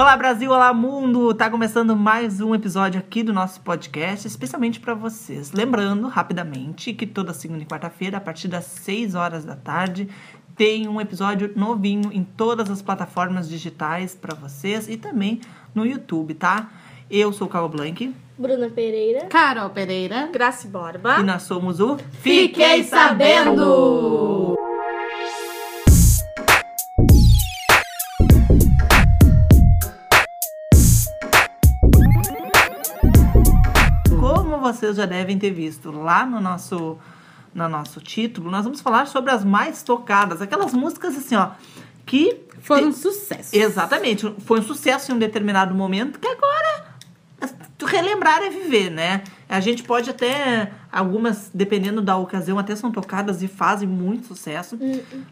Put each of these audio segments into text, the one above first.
Olá Brasil, olá mundo! Tá começando mais um episódio aqui do nosso podcast, especialmente para vocês. Lembrando rapidamente que toda segunda e quarta-feira, a partir das 6 horas da tarde, tem um episódio novinho em todas as plataformas digitais para vocês e também no YouTube, tá? Eu sou o Carol Blank Bruna Pereira. Carol Pereira. Grace Borba. e nós somos o Fiquei sabendo! Vocês já devem ter visto lá no nosso, no nosso título, nós vamos falar sobre as mais tocadas, aquelas músicas assim, ó, que Foi um sucesso. Exatamente. Foi um sucesso em um determinado momento que agora relembrar é viver, né? A gente pode até, algumas, dependendo da ocasião, até são tocadas e fazem muito sucesso,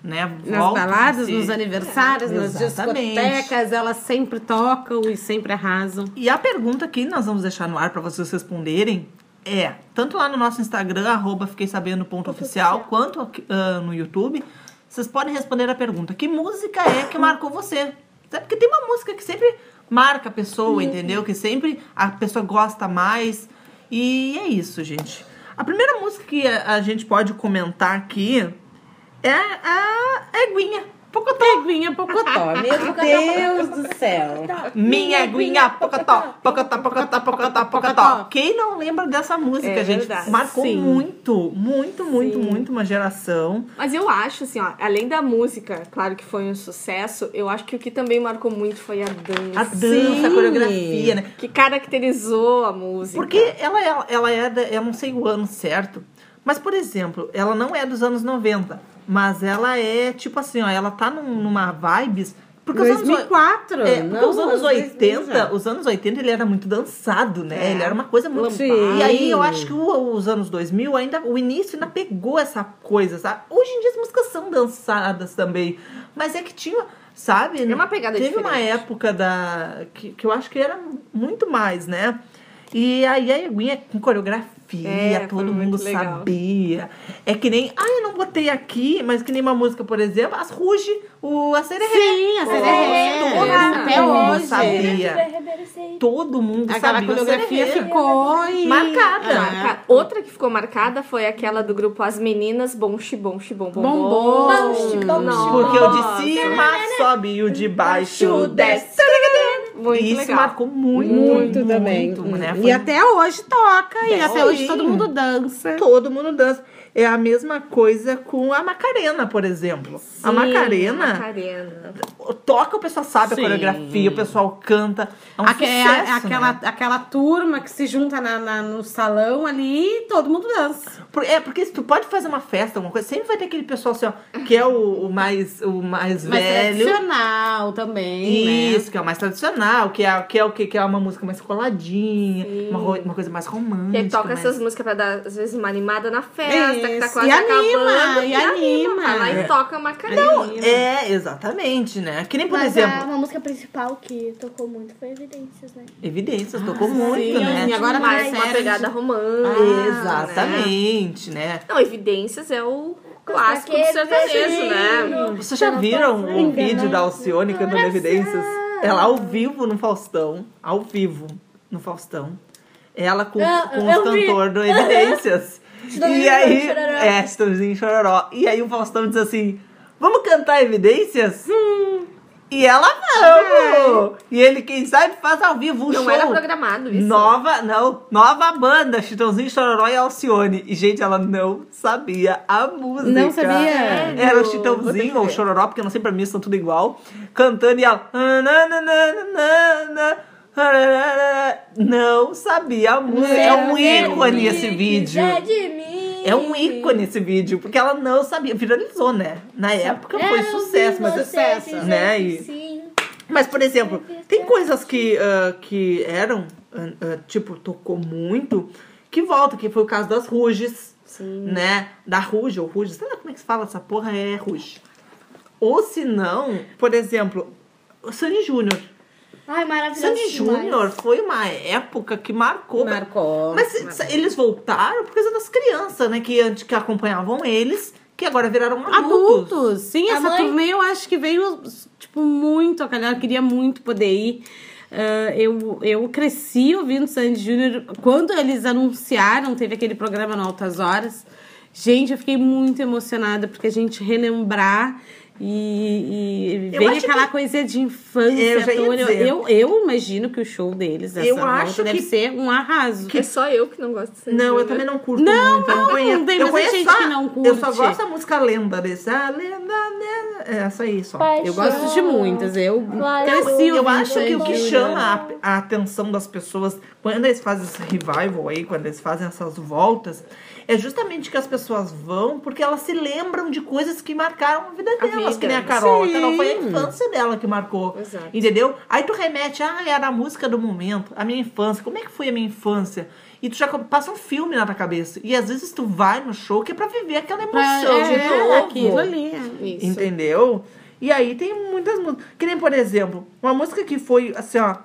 né? Nas Voltam baladas, ser- nos aniversários, nas Exatamente. discotecas, elas sempre tocam e sempre arrasam. E a pergunta que nós vamos deixar no ar para vocês responderem é, tanto lá no nosso Instagram, arroba fiquei sabendo ponto oficial, quanto ah, no YouTube, vocês podem responder a pergunta, que música é que marcou você? Sabe? Porque tem uma música que sempre marca a pessoa, entendeu? Que sempre a pessoa gosta mais. E é isso, gente. A primeira música que a, a gente pode comentar aqui é a Eguinha. Pocotó. Eguinha Pocotó, meu Deus do céu. Minha aguinha, pocotó, pocotó, pocotó, pocotó, pocotó. Quem não lembra dessa música, É gente? verdade. Marcou Sim. muito, muito, muito, Sim. muito uma geração. Mas eu acho, assim, ó, além da música, claro que foi um sucesso, eu acho que o que também marcou muito foi a dança. A dança, a coreografia, né? Que caracterizou a música. Porque ela, ela, ela é, da, eu não sei o ano certo, mas, por exemplo, ela não é dos anos 90, mas ela é, tipo assim, ó, ela tá num- numa vibes... Porque os anos, 2004. É, porque não, os anos 2000 80, já. os anos 80 ele era muito dançado, né? É. Ele era uma coisa muito. Sim. E aí eu acho que o- os anos 2000 ainda o início ainda pegou essa coisa, sabe? Hoje em dia as músicas são dançadas também, mas é que tinha, sabe? É uma pegada Teve uma diferente. época da que, que eu acho que era muito mais, né? E aí a Eguinha com coreografia, É, foi todo muito mundo sabia. É que nem, ah, eu não botei aqui, mas que nem uma música, por exemplo, as Ruge, o a Sererê. Sim, a Sererê. Todo mundo Até hoje. sabia. Todo mundo Aquela sabia. a coreografia ficou e... Marcada. Ah, Outra que ficou marcada foi aquela do grupo As Meninas Bom Xibom Xibom Bom Bom. Porque o de cima sobe e o de baixo desce. Muito E isso legal. marcou muito, Muito também. muito, né? E até hoje toca. E até hoje. Todo mundo dança. Todo mundo dança. É a mesma coisa com a Macarena, por exemplo. a Sim, Macarena Macarena. toca, o pessoal sabe Sim. a coreografia, o pessoal canta. É um Aque- é a- sucesso, aquela, né? aquela turma que se junta na, na- no salão ali e todo mundo dança. Por- É, porque se tu pode fazer uma festa, alguma coisa, sempre vai ter aquele pessoal assim, ó, que é o, o mais, o mais Mas velho. tradicional também, né? Isso, que é o mais tradicional, que é, que é o que? Que é uma música mais coladinha, uma, uma coisa mais romântica. Que aí toca mais- essas músicas pra dar, às vezes, uma animada na festa, que tá quase E anima, acabando. e anima. Vai lá É. e toca Macarena. É, exatamente, né? Que nem, por Mas exemplo, a, uma música principal que tocou muito foi Evidências, né? Evidências, tocou sim, muito, né? e agora mais uma pegada romântica. Ah, Exatamente, né? Não, Evidências é o clássico do sertanejo, né? Vocês já Não viram o vídeo da Alcione cantando. Evidências? Ela ao vivo no Faustão. Ao vivo no Faustão. Ela com, Ah, com os eu vi. cantores do Evidências. E Chitãozinho aí. Chororó. É, Chitãozinho Chororó. E aí o Faustão diz assim: Vamos cantar Evidências? E ela não! E ele, quem sabe, faz ao vivo um Não show. era programado isso. Nova, não, nova banda, Chitãozinho, Chororó e Alcione. E, gente, ela não sabia a música. Não sabia? Era o Chitãozinho ou. Chororó, porque não sei, pra mim são tudo igual. Cantando e ela... Não sabia a música. É um ícone esse vídeo. Mim. É um ícone esse vídeo, porque ela não sabia. Viralizou, né? Na época foi Quero sucesso, mas dizer né, e- sim. mas, por exemplo, tem coisas que, ah, que eram, ah, tipo, tocou muito, que volta, que foi o caso das Ruges, Sim. né? Da Ruge, ou Ruge, sei lá como é que se fala essa porra, é Ruge. Ou se não, por exemplo, o Sandy Júnior. Ai, maravilhoso. Sandy. Júnior foi uma época que marcou. Marcou. Mas eles voltaram por causa das crianças, né? Que, antes- que acompanhavam eles que agora viraram adultos. Adultos. Sim, A essa mãe- turnê eu acho que veio, tipo, muito a calhar. Eu queria muito poder ir. Ah, eu, eu cresci ouvindo Sandy Júnior. Quando eles anunciaram, teve aquele programa no Altas Horas. Gente, eu fiquei muito emocionada, porque a gente relembrar e, e Eu vem aquela que- coisa de infância. Eu já ia Tony. dizer. eu, eu imagino que o show deles, essa Eu volta, acho deve que- ser um arraso. É só eu que não gosto de Sandy Não, eu também não curto Não, muito. eu não, conheço. tem eu conheço gente só- que não Eu só curte. gosto da música lenda desse. A lenda, lenda. É essa aí só. Paixão. Eu gosto de muitas. Eu cresci Eu ouvindo acho que o que chama a, a atenção das pessoas quando eles fazem esse revival aí, quando eles fazem essas voltas, é justamente que as pessoas vão porque elas se lembram de coisas que marcaram a vida A delas, vida. que nem a Carol. Sim. A Carol foi a infância dela que marcou. Exato. Entendeu? Aí tu remete, ah, era a música do momento, a minha infância. Como é que foi a minha infância? E tu já passa um filme na tua cabeça. E às vezes tu vai no show que é pra viver aquela emoção de É, novo. aquilo ali. Isso. Entendeu? E aí tem muitas músicas. Que nem, por exemplo, uma música que foi, assim, ó,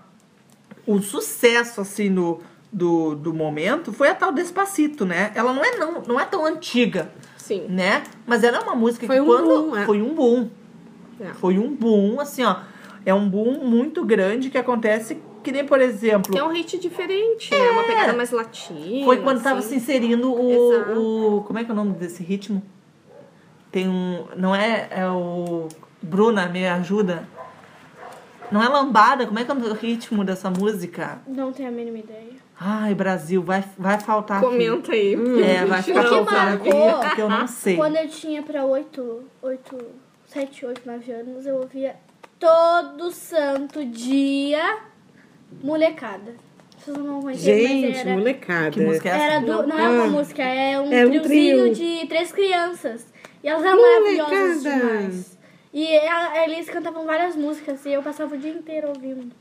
o sucesso, assim, no, do, do momento foi a tal Despacito, né? Ela não é, não, não é tão antiga, Sim. né? Mas ela é uma música Foi que um quando... boom, é. Foi um boom. É. Foi um boom, assim, ó. É um boom muito grande que acontece que nem, por exemplo... É um hit diferente, né? Uma pegada mais latina. Foi quando tava assim. se inserindo o, Exato. o. Como é que é o nome desse ritmo? Tem um. Não é. É o. Bruna, me ajuda. Não é lambada, como é que é o ritmo dessa música? Não tenho a mínima ideia. Ai, Brasil, vai, vai faltar. aqui. Comenta aí. É, vai ficar que faltando aqui, porque eu não sei. Quando eu tinha pra 8, 8, 7, 8, 9 anos, eu ouvia todo santo dia molecada. Vocês não vão conhecer, Gente, era, molecada. Que música é essa? era do, não é uma música, é um É um triozinho trio. de três crianças. E elas eram Molecada. maravilhosas demais. E a- eles cantavam várias músicas e eu passava o dia inteiro ouvindo.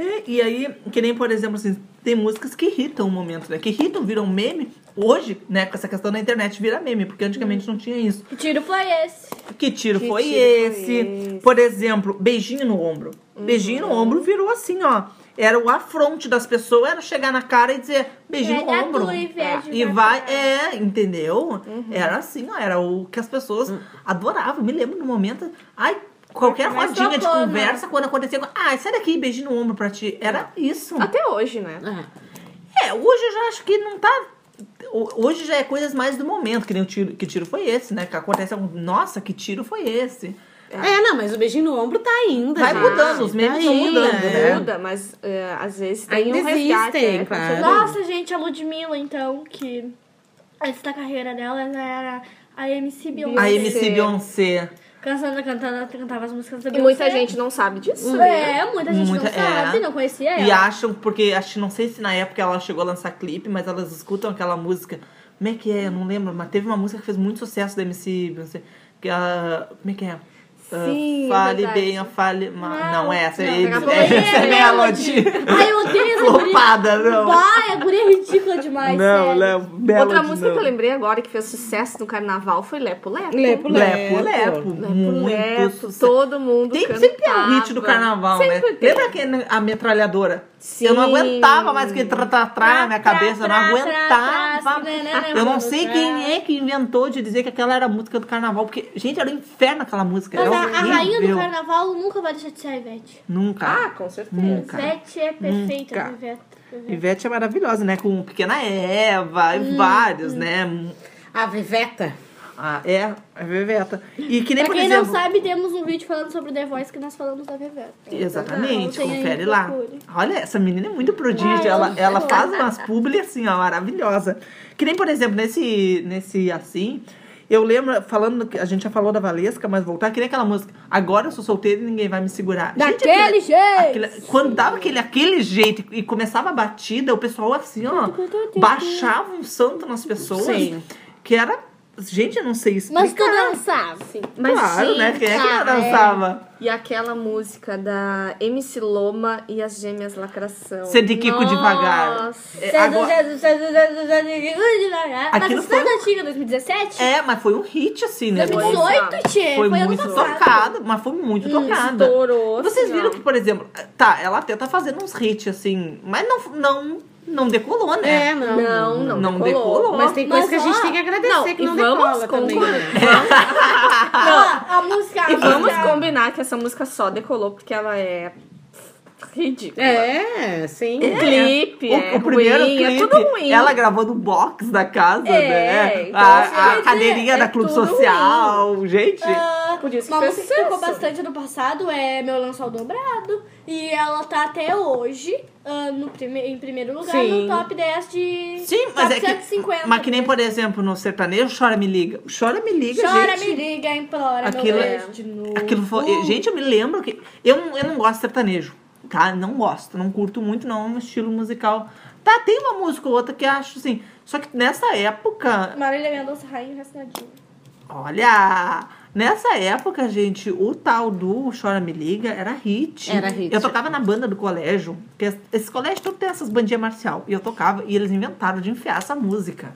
É, e aí, que nem, por exemplo, assim, tem músicas que irritam o momento, né? Que irritam, viram meme. Hoje, né, com essa questão da internet, vira meme, porque antigamente não tinha isso. Que tiro foi esse? Que tiro, Que foi, tiro foi esse? esse? Por exemplo, beijinho no ombro. Beijinho no ombro virou assim, ó. Era o afronte das pessoas, era chegar na cara e dizer beijinho no Pega ombro. tu e vede E vai, cara. é, entendeu? Era assim, ó, era o que as pessoas adoravam. Me lembro no momento, ai, qualquer Mas rodinha de tocou, né? conversa, quando acontecia, ai, sai daqui, beijinho no ombro pra ti. Era isso. Até hoje, né? É. É, hoje eu já acho que não tá. ho- Hoje já é coisas mais do momento, que nem o tiro. Que tiro foi esse, né? Que acontece um. Nossa, que tiro foi esse? É, não, mas o beijinho no ombro tá ainda. Vai gente. mudando, os memes Tá vão ainda, mudando, é. né? Muda, mas é, às vezes tem Ainda um resgate. existem, é, claro. Nossa, gente, a Ludmilla, então, que antes da carreira dela, ela era a MC Beyoncé. A MC Beyoncé. Cantando, cantando, cantava as músicas da E Beyoncé. muita gente não sabe disso. né? É, muita gente Muita- não sabe, é. não conhecia ela. E acham, porque acho, não sei se na época ela chegou a lançar clipe, mas elas escutam aquela música. Como é que é? Eu não lembro, mas teve uma música que fez muito sucesso da MC Beyoncé. Que ela. Como é que é? Ah, Sim, fale verdade. bem, fale. ma- Não, Não, é essa, não, é, é, essa é Melody. Ai, eu odeio essa guria. Flopada, não. Vai, a guria é ridícula demais, Não, não, Melody. Outra música não. que eu lembrei agora que fez sucesso no carnaval foi Lepo Lepo. Lepo, Lepo, lepo. Lepo Muito Lepo, sucesso. todo mundo Tem, cantava. sempre tem um hit do carnaval, né? Sempre tem. Lembra aquele, a metralhadora? Sim. Eu não aguentava mais que tra, tra, minha cabeça, eu não aguentava. Eu não sei quem é que inventou de dizer que aquela era a música do carnaval, porque, gente, era um inferno aquela música. Mas era a, a rainha do carnaval nunca vai deixar de ser a Ivete. Nunca. Ah, com certeza. Nunca. Ivete é perfeita, Nunca. Ivete. Ivete. Ivete é maravilhosa, né? Com Pequena Eva Hum, e vários, né? A Viveta. Ah, é, é Veveta. E que nem, Pra por quem exemplo... não sabe, temos um vídeo falando sobre The Voice que nós falamos da. Exatamente, Não, tem aí, confere lá. procure. Olha, essa menina é muito prodígio. Ai, ela, ela faz umas publi assim, ó, maravilhosa. Que nem, por exemplo, nesse, nesse assim, eu lembro, falando, que a gente já falou da Valesca, mas voltar, que nem aquela música, agora eu sou solteira e ninguém vai me segurar. Daquele aquele- jeito! aquele- quando dava aquele, aquele jeito e começava a batida, o pessoal assim, ó, baixava um santo nas pessoas. Sim. Que era. Gente, eu não sei explicar. Mas tu dançava. Sim. Claro, né? Quem é que não é. dançava? E aquela música da MC Loma e as Gêmeas Lacração. Ser de Kiko devagar. Nossa. É, agora- Mas Aquilo isso foi foi- antiga, 2017? É, mas foi um hit, assim, né? 2018, tchê. Foi, Foi, ano muito tocado, mas foi muito tocada. Estourou. Vocês viram que, por exemplo, tá, ela até tá fazendo uns hits, assim, mas não, não, não decolou, né? É, não. Não, não, Não decolou. decolou. Mas tem coisa Mas, que a gente ó, tem que agradecer não, que não vamos decola também. né? Ó, a música. a E vamos combinar que essa música só decolou porque ela é ridícula. É, sim. O clipe O, é o primeiro ruim, clipe, é tudo ruim. ela gravou no box da casa, É, né? então, a, assim, a cadeirinha é da Clube Social, gente. Ah, Por isso que uma música que tocou bastante ano passado é Meu Lençol Dobrado. E ela tá até hoje ah, no prime em primeiro lugar Sim. no top 10 de Sim, mas é que. 450. Mas que nem, por exemplo, no sertanejo, Chora Me Liga. Chora Me Liga, Chora, gente. me liga, implora, Aquilo meu é- de novo. Aquilo foi. Gente, eu me lembro que. Eu, eu não gosto de sertanejo, tá? Não gosto, não curto muito, não. É um estilo musical. Tá, tem uma música ou outra que eu acho assim. Só que nessa época. Marília Mendonça, Rainha Restadinha. Olha! Nessa época, gente, o tal do Chora Me Liga era hit. Era hit. Eu tocava na banda do colégio, porque es- esse colégio todo tem essas bandinhas marcial. E eu tocava, e eles inventaram de enfiar essa música.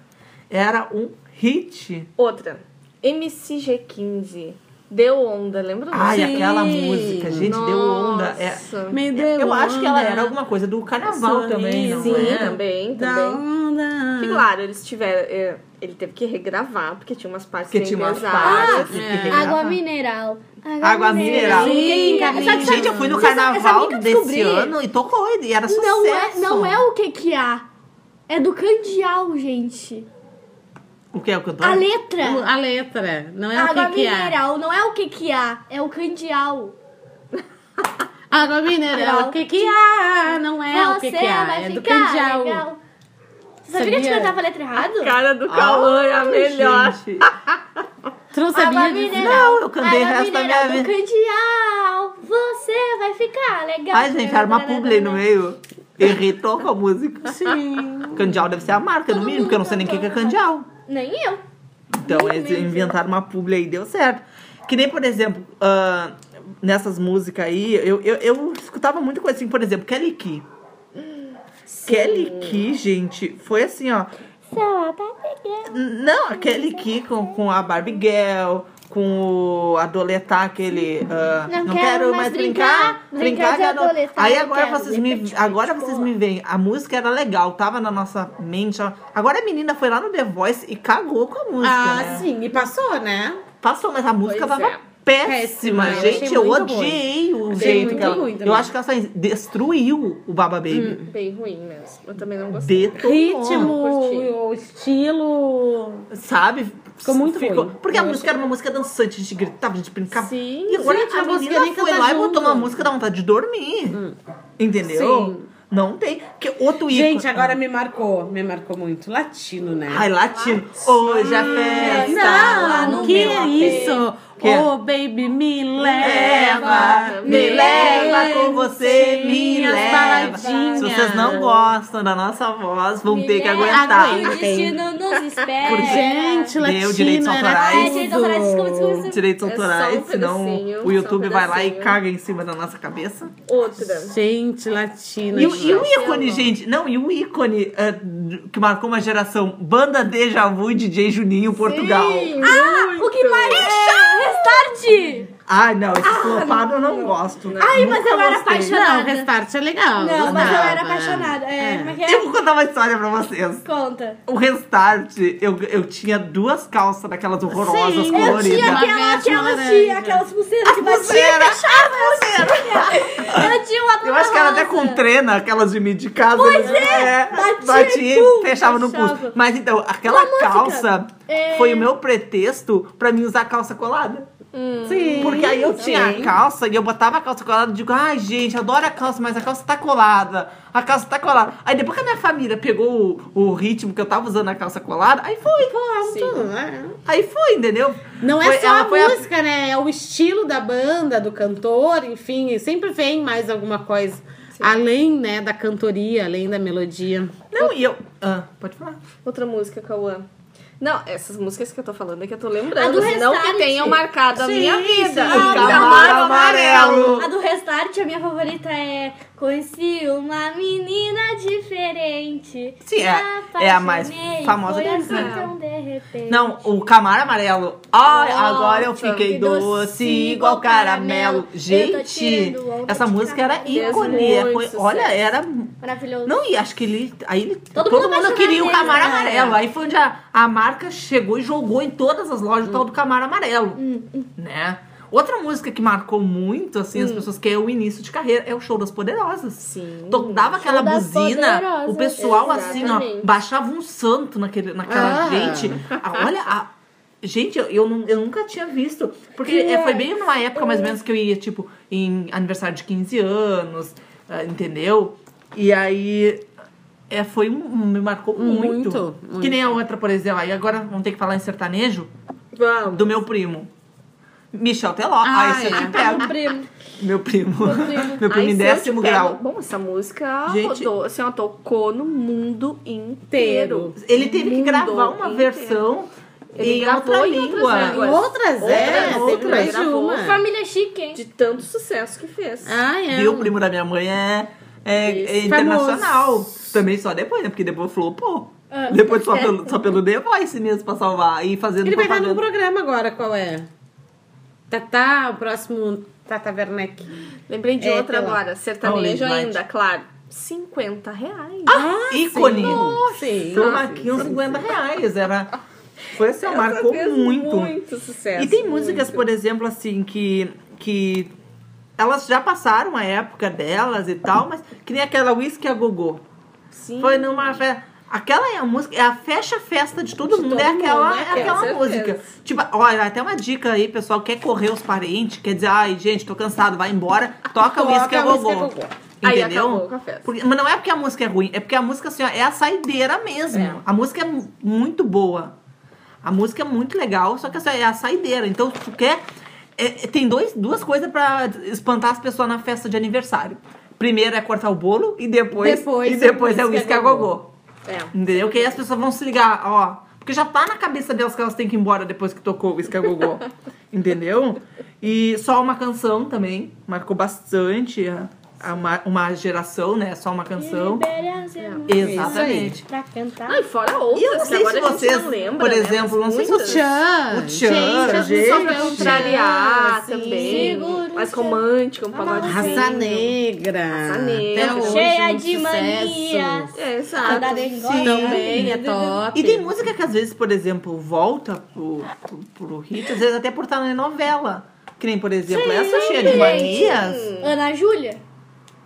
Era um hit. Outra. MCG15. Deu onda, lembra? Ai, Sim. aquela música, gente, deu onda. É, Nossa. Me deu eu acho que ela onda. era alguma coisa do carnaval Sorriso. também, não Sim, é? também, Da também. onda. Que, claro, eles tiveram. é, Ele teve que regravar, porque tinha umas partes bem tinha umas partes que é. Água mineral. Água mineral. Sim, Só que Gente, eu fui no carnaval que desse ano e tocou, e era sucesso. Não é, não é o que que há. É do Candial, gente. O que é o cantor? A letra. A letra, não é Água o que que é. mineral, não é o que que há, é o Candial. Água mineral, o que que há? Não é o que que há, vai é do ficar candial. legal. Você sabia que a gente Sabia? cantava a letra errado? Cara do Cauã é a melhor. gente. Tu não Água sabia disso? mineral. Não, eu cantei o água resto da mineral minha do vida. Candial, você vai ficar legal. Ai, gente, era uma publi no meio. Irritou com a música. Sim. Candial deve ser a marca, no Todo mínimo, porque eu não sei nem o que que é candial. Nem eu. Então, Nem eles mesmo. inventaram uma publi aí e deu certo. Que nem, por exemplo, ah, nessas músicas aí, eu, eu, eu escutava muita coisa assim, por exemplo, Kelly Key. Kelly Key, gente, foi assim, ó. Só tá pegando. Não, a Kelly Key com, com a Barbie Girl, com o Adoletar, aquele. ah, Não não, quero quero, mais mais brincar. brincar, brincar de de ado- adoletar, Aí agora vocês, me, agora vocês me veem. A música era legal, tava na nossa mente. ó. Agora a menina foi lá no The Voice e cagou com a música. Ah, né? sim, e passou, né? Passou, mas a música Pois tava é. Péssima. Péssima, eu Gente, achei eu muito odiei o Achei jeito muito que ela. ruim também. eu acho que ela destruiu o Baba Baby. Bem ruim mesmo. Eu também não gostei. Detonou. Ritmo, o estilo. Sabe? Ficou muito ruim. Porque a Eu música era uma música dançante, a gente gritava, a gente brincava. Sim. E agora Gente, a eu não conseguia menina nem foi lá e junto. botou uma música da vontade de dormir. Entendeu? Sim. Não tem. Porque outro ícone. Gente, agora me marcou, me marcou muito. Latino, né? Ai, latino. Hoje a festa. lá Não, no que meu isso? Que? Oh, baby, me Leva, me leva com você, me leva. baladinhas. Se vocês não gostam da nossa voz, vão Me ter que aguentar. O destino nos espera. Porque- Gente, Deu latino direitos autorais. Ai, direitos autorais, desculpa, desculpa. Direitos É um autorais, senão o um YouTube vai lá e caga em cima da nossa cabeça. Outra. Gente, latino. E, o- e o ícone, gente, não, e o ícone eh, que marcou uma geração, Banda Deja Vu e DJ Juninho Portugal. Ah, o que mais? É, restart! Ai, não, esse flopado eu não gosto. Ai, mas eu era gostei. apaixonada. Não, restart é legal. Não, mas eu era apaixonada. É, como é que Eu é? vou contar uma história pra vocês. Conta. O Restart, eu, eu tinha duas calças daquelas horrorosas, Sim, eu Eu coloridas. tinha aquela, aquelas, tinha aquelas pulseiras que batiam e Pulseira. Eu tinha uma Eu acho que era até com trena, aquelas de mim de casa. Pois né? é, batia, batia e e pum, fechava no pulso. Mas então, aquela calça É. foi o meu pretexto pra mim usar calça colada. Sim. Porque aí eu tinha a sim. calça e eu botava a calça colada e digo, ai gente, adoro a calça, mas a calça tá colada. A calça tá colada. Aí depois que a minha família pegou o, o ritmo que eu tava usando a calça colada, aí foi. Tudo, né? Aí foi, entendeu? Não é Foi- só ela a foi música, né? É o estilo da banda, do cantor, enfim, sempre vem mais alguma coisa. Além, né, da cantoria, além da melodia. Não, e eu. Ah, pode falar. Outra música, Cauã. Não, essas músicas que eu tô falando é que eu tô A lembrando. do assim, não que tenham marcado a Sim, minha vida. sim. O Camaro Amarelo. A do Restart, a minha favorita é Conheci uma menina diferente. Sim, é- é a mais famosa foi deles, assim né? tão de repente. Não, o Camaro Amarelo. Ai, Nossa, agora eu fiquei que doce doce, igual caramelo. caramelo. Gente, essa música era ícone. Olha, era. Maravilhoso. Não, e acho que ele. Aí ele, Todo todo, mundo mundo queria o nele, né? Amarelo. Aí foi onde a, a marca chegou e jogou em todas as lojas o tal do Camaro Amarelo. Hum, Né? Outra música que marcou muito, assim, as pessoas, que é o início de carreira, é o Show das Poderosas. Sim. Dava aquela buzina, Poderosas. o pessoal assim, ó, Exatamente. baixava um santo naquele, naquela Ah. gente. Ah, olha, a- gente, eu, eu, eu nunca tinha visto. Porque é, foi bem numa época mais ou menos que eu ia, tipo, em aniversário de 15 anos, ah, entendeu? E aí. É, foi um, me marcou muito. Muito, muito. Que nem a outra, por exemplo. Aí agora vamos ter que falar em sertanejo Vamos. do meu primo. Michel Teló. Ah, aí você é. te pega. Meu primo. Meu primo. Meu primo em décimo grau. Bom, essa música Gente- rodou, assim, ó, tocou no mundo inteiro. Ele teve que gravar uma inteiro. versão Ele em gravou outra em outras língua. línguas. Outras, é, Outras, outras, mais de uma. Família chique, hein? De tanto sucesso que fez. Ah, é. Viu? O primo da minha mãe é, é, é internacional. Também só depois, né? Porque depois flopou. Ah. Depois só pelo, só pelo The Voice mesmo pra salvar. E fazendo Ele vai estar num propaganda. programa agora, qual é? Tatá, o próximo Tata Werneck. Lembrei de É, outra agora, sertanejo Ah, o Lady ainda, claro. 50 reais. Ícone. Sim. Foi uma 15, 50 reais. Era... Foi assim, ó, marcou muito. Muito sucesso. E tem músicas, muito. por exemplo, assim, que, que elas já passaram a época delas e tal, mas que nem aquela Whisky a Gogô. Sim. Foi numa festa. Aquela é a música, é a fecha-festa de todo De mundo, todo é aquela, mundo, né? é Com aquela certeza. música. Tipo, olha, até uma dica aí, pessoal, quer correr os parentes, quer dizer, ai, gente, tô cansado, vai embora, toca o Whisky a Gogô. Entendeu? festa. Porque- mas não é porque a música é ruim, é porque a música, assim, ó, é a saideira mesmo. É. A música é mu- muito boa. A música é muito legal, só que essa é a saideira. Então, se tu quer. é- é- tem dois, duas coisas pra espantar as pessoas na festa de aniversário. Primeiro é cortar o bolo e depois, Depois e depois é o whisky a a gogô. É. Entendeu? Que aí as pessoas vão se ligar, ó. Porque já tá na cabeça delas que elas têm que ir embora depois que tocou o a Gogô. Entendeu? E só uma canção também. Marcou bastante a uma, uma geração, né? Só uma canção. Exatamente. Pra cantar. Ah, e fora outras, E eu não sei agora se a gente vocês, não lembra, por né? exemplo, não Mas sei se vocês- Tchan. O Tchan, gente, Só gente. pra contrariar Sim. também. Segura Mais o romântico, um pagode Raça Negra. Raça Negra. Até hoje, Cheia muito de sucesso. manias. É, exato. Sim. Também é top. E tem música que às vezes, por exemplo, volta pro, pro, pro hit, às vezes até por estar na novela. Que nem, por exemplo, essa cheia de manias. Ana Júlia?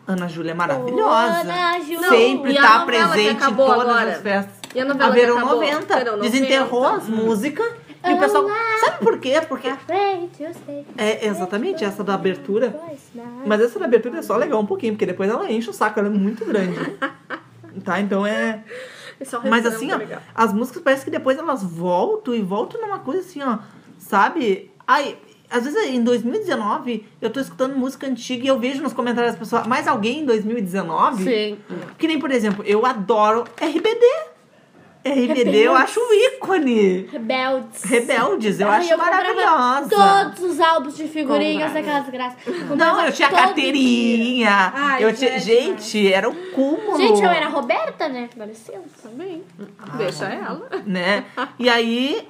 Ana Júlia é maravilhosa. Ana Júlia. Sempre a tá presente em todas agora? as festas. E a novela a que Verão acabou? 90. Verão Desenterrou 90. as músicas. E o pessoal. Sabe por quê? Porque. Sei. É exatamente essa da abertura. Não. Mas essa da abertura é só legal um pouquinho, porque depois ela enche o saco, ela é muito grande. tá? Então é. É Mas refrão, assim, ó, legal. as músicas parece que depois elas voltam e voltam numa coisa assim, ó, sabe? Ai, às vezes em 2019 eu tô escutando música antiga e eu vejo nos comentários das pessoas, mais alguém em 2019? Sim. Que nem, por exemplo, eu adoro RBD. RBD eu acho um ícone. Rebeldes. Rebeldes, eu Ai, acho eu maravilhosa. Todos os álbuns de figurinhas daquelas graças. Não, eu tinha carteirinha. Ai, eu tinha, gente, gente, era o cúmulo. dia. Gente, eu era a Roberta, né? Parecendo. Também. Deixa ela. né? E aí,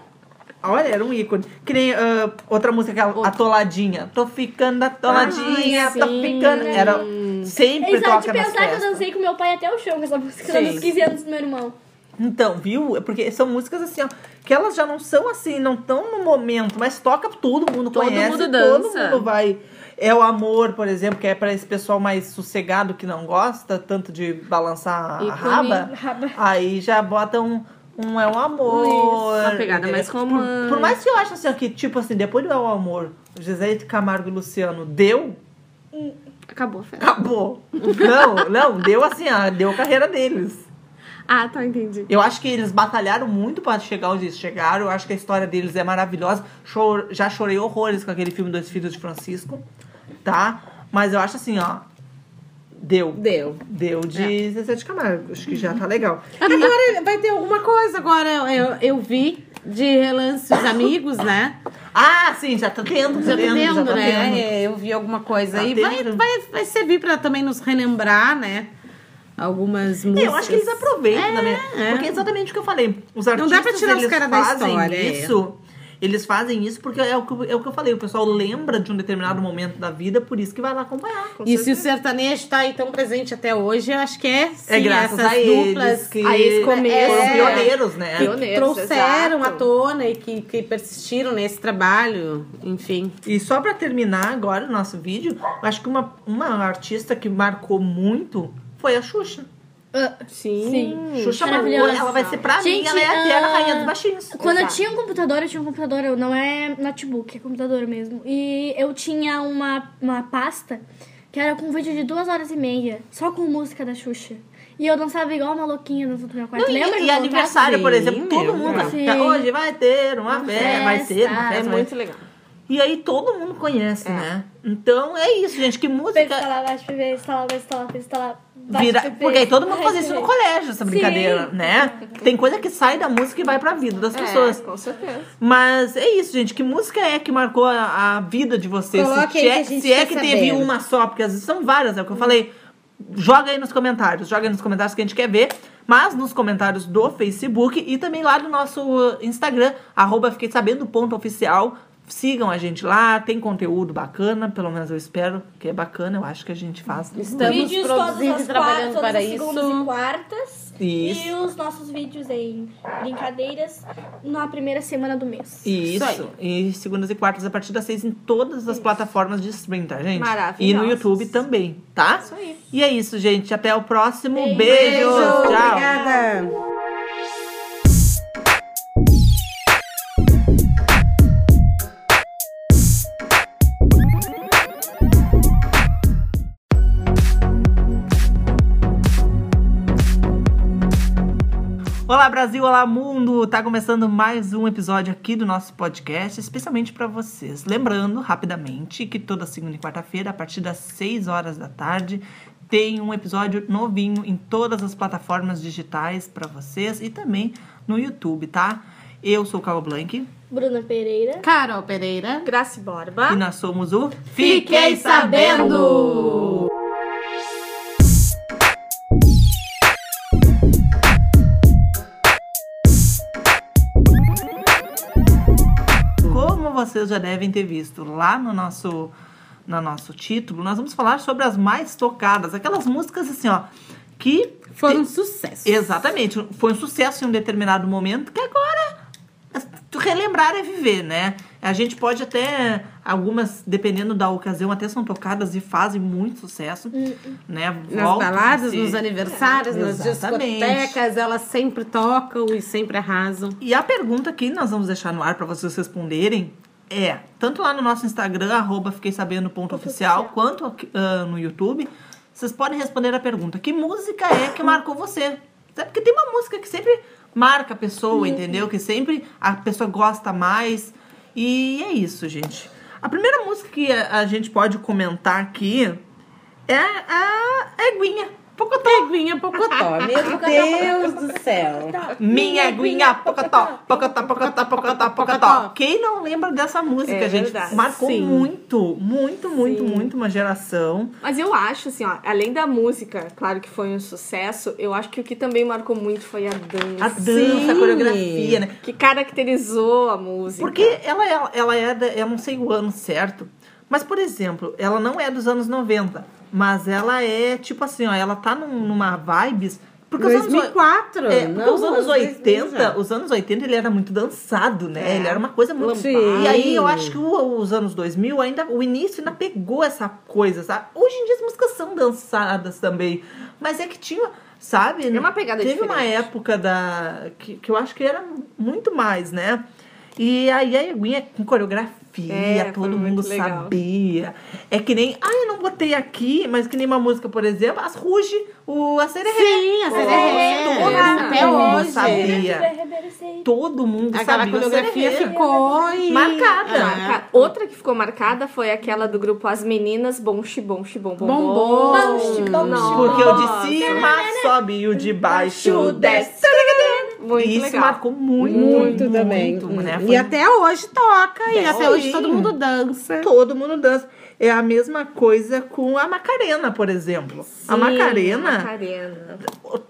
olha, era um ícone. Que nem ah, outra música, aquela Atoladinha. Tô ficando atoladinha, Ai, tô sim. ficando. Era sempre É exato de toca nas pensar que eu festas. dancei com meu pai até o chão com essa música Sim. nos 15 anos do meu irmão. Então, viu? É Porque são músicas assim, ó, que elas já não são assim, não estão no momento, mas toca, todo mundo Todo conhece, mundo todo dança. mundo vai. É o amor, por exemplo, que é pra esse pessoal mais sossegado que não gosta tanto de balançar a Ícone. raba. Raba. Aí já bota um, é o amor. Uma pegada mais por- romântica. Por, mais que eu ache assim, que, tipo assim, depois do É o Amor, José de Camargo e Luciano deu, Acabou a festa. acabou. não, não, deu assim, ó, deu a carreira deles. Ah, tá, entendi. Eu acho que eles batalharam muito pra chegar onde eles chegaram. Eu acho que a história deles é maravilhosa. Chor- já chorei horrores com aquele filme Dois Filhos de Francisco, tá? Mas eu acho assim, ó. Deu. Deu. Deu de Zezé de Camargo. Acho que já tá legal. Agora vai ter alguma coisa agora. Eu, eu vi de relances amigos, né? Ah, sim, já tá tendo, Já tá tendo, já tá né? tendo. É, eu vi alguma coisa Tá aí. Vai, vai, vai servir pra também nos relembrar, né? Algumas músicas. Eu acho que eles aproveitam também. é. Porque é exatamente o que eu falei. Os Não artistas, dá pra tirar os caras da história, é. Eles fazem isso porque é o, que, é o que eu falei. O pessoal lembra de um determinado momento da vida, por isso que vai lá acompanhar. E se o sertanejo tá aí tão presente até hoje, eu acho que é sim, É graças essas a eles duplas que a esse começo, foram é. pioneiros, né? Pioneiros. trouxeram exato. à tona e que, que persistiram nesse trabalho, enfim. E só pra terminar agora o nosso vídeo, eu acho que uma, uma artista que marcou muito foi a Xuxa. Sim. Sim. Xuxa Maravilhosa. ela vai ser pra mim, Gente, ela é a eterna ah, rainha dos baixinhos. Quando eu Exato. tinha um computador, eu tinha um computador, eu- não é notebook, é computador mesmo. E eu tinha uma, uma pasta que era com um vídeo de duas horas e meia, só com música da Xuxa. E eu dançava igual uma louquinha dentro do meu quarto. Não, e- Lembra e, eu aniversário, por Sim, exemplo, todo mundo. Hoje vai ter uma, Uma festa, vai ser uma festa. É muito legal. E aí todo mundo conhece, né? Então é isso, gente. Que música. Vira... Porque aí todo mundo fazia baixo, isso no colégio, essa brincadeira, Sim. né? Tem coisa que sai da música e vai pra vida das pessoas. É, com certeza. Mas é isso, gente. Que música é que marcou a, a vida de vocês? Coloque se aí é, que a gente se é quer que teve uma só, porque às vezes são várias, é o que eu falei. Joga aí nos comentários, joga aí nos comentários que a gente quer ver. Mas nos comentários do Facebook e também lá no nosso Instagram, arroba fiquei sabendo, ponto oficial. Sigam a gente lá, tem conteúdo bacana, pelo menos eu espero que é bacana, eu acho que a gente faz. Estamos Vídeos todas produzindo as e trabalhando quartas, para todas as segundas isso. e quartas. Isso. E os nossos vídeos em brincadeiras na primeira semana do mês. Isso. Isso E segundas e quartas a partir das seis em todas as plataformas de stream, tá, gente? Maravilhosos. E no YouTube também, tá? Isso aí. E é isso, gente. Até o próximo. Beijo. Beijos. Tchau. Obrigada. Olá, Brasil. Olá, mundo. Tá começando mais um episódio aqui do nosso podcast, especialmente pra vocês. Lembrando, rapidamente, que toda segunda e quarta-feira, a partir das 6 horas da tarde, tem um episódio novinho em todas as plataformas digitais pra vocês e também no YouTube, tá? Eu sou o Carol Blank Bruna Pereira. Carol Pereira. Graça Borba. e nós somos o Fiquei Sabendo! Vocês já devem ter visto lá no nosso, no nosso título, nós vamos falar sobre as mais tocadas, aquelas músicas assim, ó, que Foram um sucesso. Exatamente. Foi um sucesso em um determinado momento que agora relembrar é viver, né? A gente pode até, algumas, dependendo da ocasião, até são tocadas e fazem muito sucesso, né? Nas Voltam a baladas, nos aniversários, nas Exatamente. discotecas, elas sempre tocam e sempre arrasam. E a pergunta que nós vamos deixar no ar para vocês responderem é, tanto lá no nosso Instagram, arroba fiquei sabendo ponto oficial, quanto ah, no YouTube, vocês podem responder a pergunta, que música é que marcou você? Sabe? Porque tem uma música que sempre marca a pessoa, entendeu? Que sempre a pessoa gosta mais. E é isso, gente. A primeira música que a, a gente pode comentar aqui é a Eguinha. Pocotó. Eguinha Pocotó, meu Deus do céu. Minha aguinha, pocotó, pocotó, pocotó, pocotó, pocotó. Quem não lembra dessa música, É gente? verdade. Marcou Sim. muito, muito, muito, muito uma geração. Mas eu acho, assim, ó, além da música, claro que foi um sucesso, eu acho que o que também marcou muito foi a dança. A dança, Sim. a coreografia, né? Que caracterizou a música. Porque ela, ela, ela é, da, eu não sei o ano certo, mas, por exemplo, ela não é dos anos 90, mas ela é, tipo assim, ó, ela tá num- numa vibes... Porque os anos, 2004. É, porque não, os anos 2000 80, já. os anos 80 ele era muito dançado, né? É. Ele era uma coisa muito. Sim. E aí eu acho que o- os anos 2000 ainda o início ainda pegou essa coisa, sabe? Hoje em dia as músicas são dançadas também, mas é que tinha, sabe? É uma pegada Teve uma diferente. época da que, que eu acho que era muito mais, né? E aí a Eguinha com coreografia, É, todo mundo sabia. É que nem, ah, eu não botei aqui, mas que nem uma música, por exemplo, as Ruge, o a Sererê. Sim, a Sererê, Todo até mundo hoje. sabia. Todo mundo Aquela sabia. o coreografia ficou e... Marcada. Marca- Outra que ficou marcada foi aquela do grupo As Meninas Bom Xibom Xibom Bom Bombom. Bom, Nossa. Porque o de cima sobe e o de baixo desce. Muito isso legal. marcou muito. Muito, também. muito, né? E Foi- até hoje toca, e Até até hoje hoje. todo mundo dança. Todo mundo dança. É a mesma coisa com a Macarena, por exemplo. a Sim, Macarena Macarena.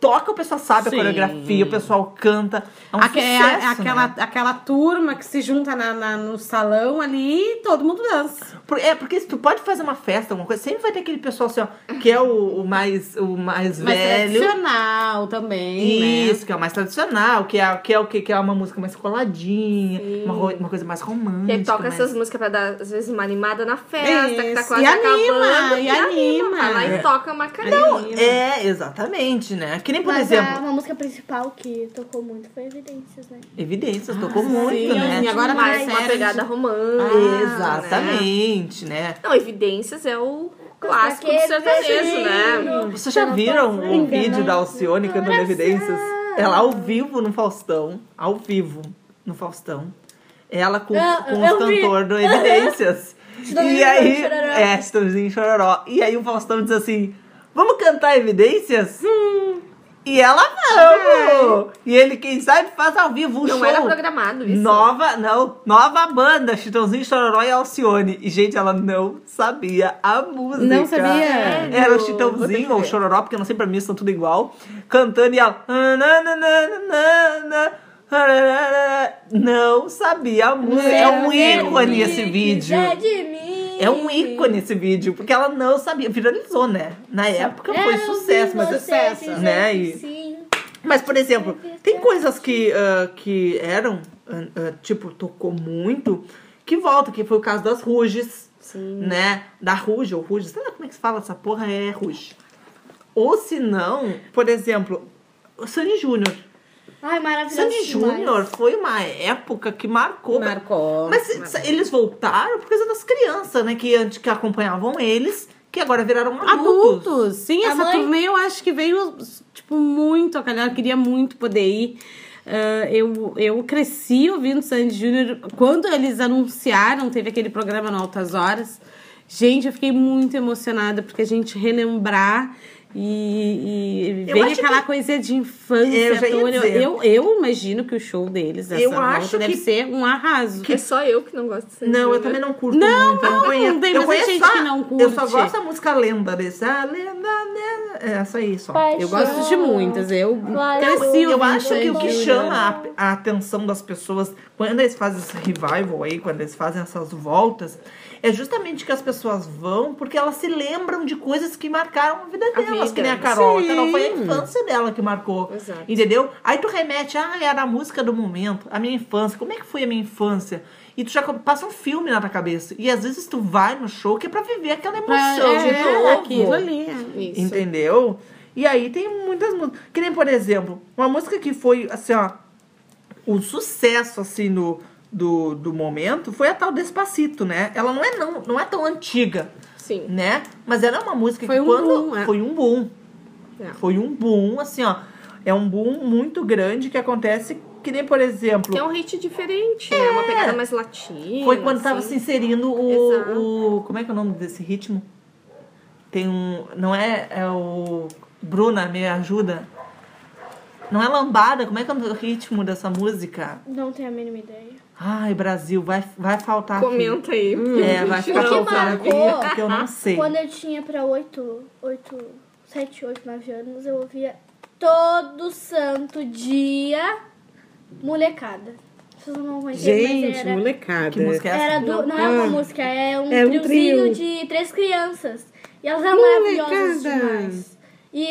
toca, o pessoal sabe Sim. a coreografia, o pessoal canta. É um Aque- é sucesso, a- aquela, né? aquela turma que se junta na, na- no salão ali e todo mundo dança. Por- É, porque se tu pode fazer uma festa, alguma coisa, sempre vai ter aquele pessoal assim, ó, que é o, o mais, o mais Mas velho. tradicional também, né? Isso, que é o mais tradicional, que é, que é o que? Que é uma música mais coladinha, uma, uma coisa mais romântica. E toca mais- essas músicas pra dar, às vezes, uma animada na festa, que tá quase e anima, acabando. e anima. Vai lá É. e toca. Anima. É, exatamente, né? Que nem, por Mas exemplo, a, uma música principal que tocou muito foi Evidências, né? Evidências, tocou muito, sim, né? e agora mais tá uma pegada romântica. né? Exatamente, né? Não, Evidências é o clássico do sertanejo, né? Vocês já viram o vídeo da Alcione cantando Evidências? Ela ao vivo no Faustão. Ao vivo no Faustão. Ela com, Ah, com os vi. cantores do Evidências. E Chitãozinho aí. Chororó. É, Chitãozinho Chororó. E aí o Faustão diz assim: Vamos cantar Evidências? E ela vamos! E ele, quem sabe, faz ao vivo um Não show. era programado isso. Nova, não, nova banda, Chitãozinho Chororó e Alcione. E, gente, ela não sabia a música. Não sabia? Era o Chitãozinho ou. Chororó, porque não sei pra mim são tudo igual. Cantando e ela... Não sabia a música. É um ícone esse vídeo. É. É um ícone esse vídeo, porque ela não sabia. Viralizou, né? Na época foi Era sucesso, mas sucesso, né? E- Sim. mas, por exemplo, tem coisas que, ah, que eram, ah, ah, tipo, tocou muito, que volta, que foi o caso das Ruges, Sim. né? Da Ruge, ou Ruge, sei lá como é que se fala essa porra, é Ruge. Ou se não, por exemplo, o Sandy Júnior. Ai, maravilhoso. Sandy. Júnior foi uma época que marcou. Marcou. Mas se- eles voltaram por causa das crianças, né? Que antes que acompanhavam eles, que agora viraram adultos. Adultos. Sim, A essa mãe- turnê eu acho que veio, tipo, muito a calhar. Eu queria muito poder ir. Ah, eu, eu cresci ouvindo Sandy Júnior. Quando eles anunciaram, teve aquele programa no Altas Horas. Gente, eu fiquei muito emocionada, porque a gente relembrar e, e Eu vem acho aquela que- coisa de infância. Eu dizer. eu, eu imagino que o show deles, essa Eu volta, acho deve que- ser um arraso. É só eu que não gosto de Sandy Não, eu também não curto Não, muito. eu não, conheço. tem, eu conheço gente só- que não Eu só curte. gosto da música lenda desse. A lenda, lenda. É essa aí só. Paixão. Eu gosto de muitas. Eu Claro. cresci Eu ouvindo acho que o que chama a, a atenção das pessoas quando eles fazem esse revival aí, quando eles fazem essas voltas, é justamente que as pessoas vão porque elas se lembram de coisas que marcaram a vida delas, vida. que nem a Carol. A Sim. Carol foi a infância dela que marcou. Exato. Entendeu? Aí tu remete, ah, era a música do momento, a minha infância. Como é que foi a minha infância? E tu já passa um filme na tua cabeça. E às vezes tu vai no show que é pra viver aquela emoção de é, novo. aquilo ali. Isso. Entendeu? E aí tem muitas músicas. Que nem, por exemplo, uma música que foi, assim, ó, o sucesso, assim, no, do, do momento foi a tal Despacito, né? Ela não é, não, não é tão antiga, Sim. né? Mas ela é uma música Foi que um quando... boom, é. Foi um boom. É. Foi um boom, assim, ó. É um boom muito grande que acontece que nem, por exemplo... Que é um hit diferente, né? Uma pegada mais latina. Foi quando tava assim. se inserindo o, Exato. o. Como é que é o nome desse ritmo? Tem um. Não é. É o. Bruna, me ajuda. Não é lambada? Como é que é o ritmo dessa música? Não tenho a mínima ideia. Ai, Brasil, vai, vai faltar. aqui. Comenta aí. É, vai ficar que faltando aqui, marcou porque eu não sei. Quando eu tinha pra 8, 8, 7, 8, 9 anos, eu ouvia todo santo dia molecada. Vocês não mas Gente, era, molecada. Que música é essa? era do, não é uma Ah. música, é um É um triozinho trio. de três crianças. E elas eram maravilhosas Molecada. demais. E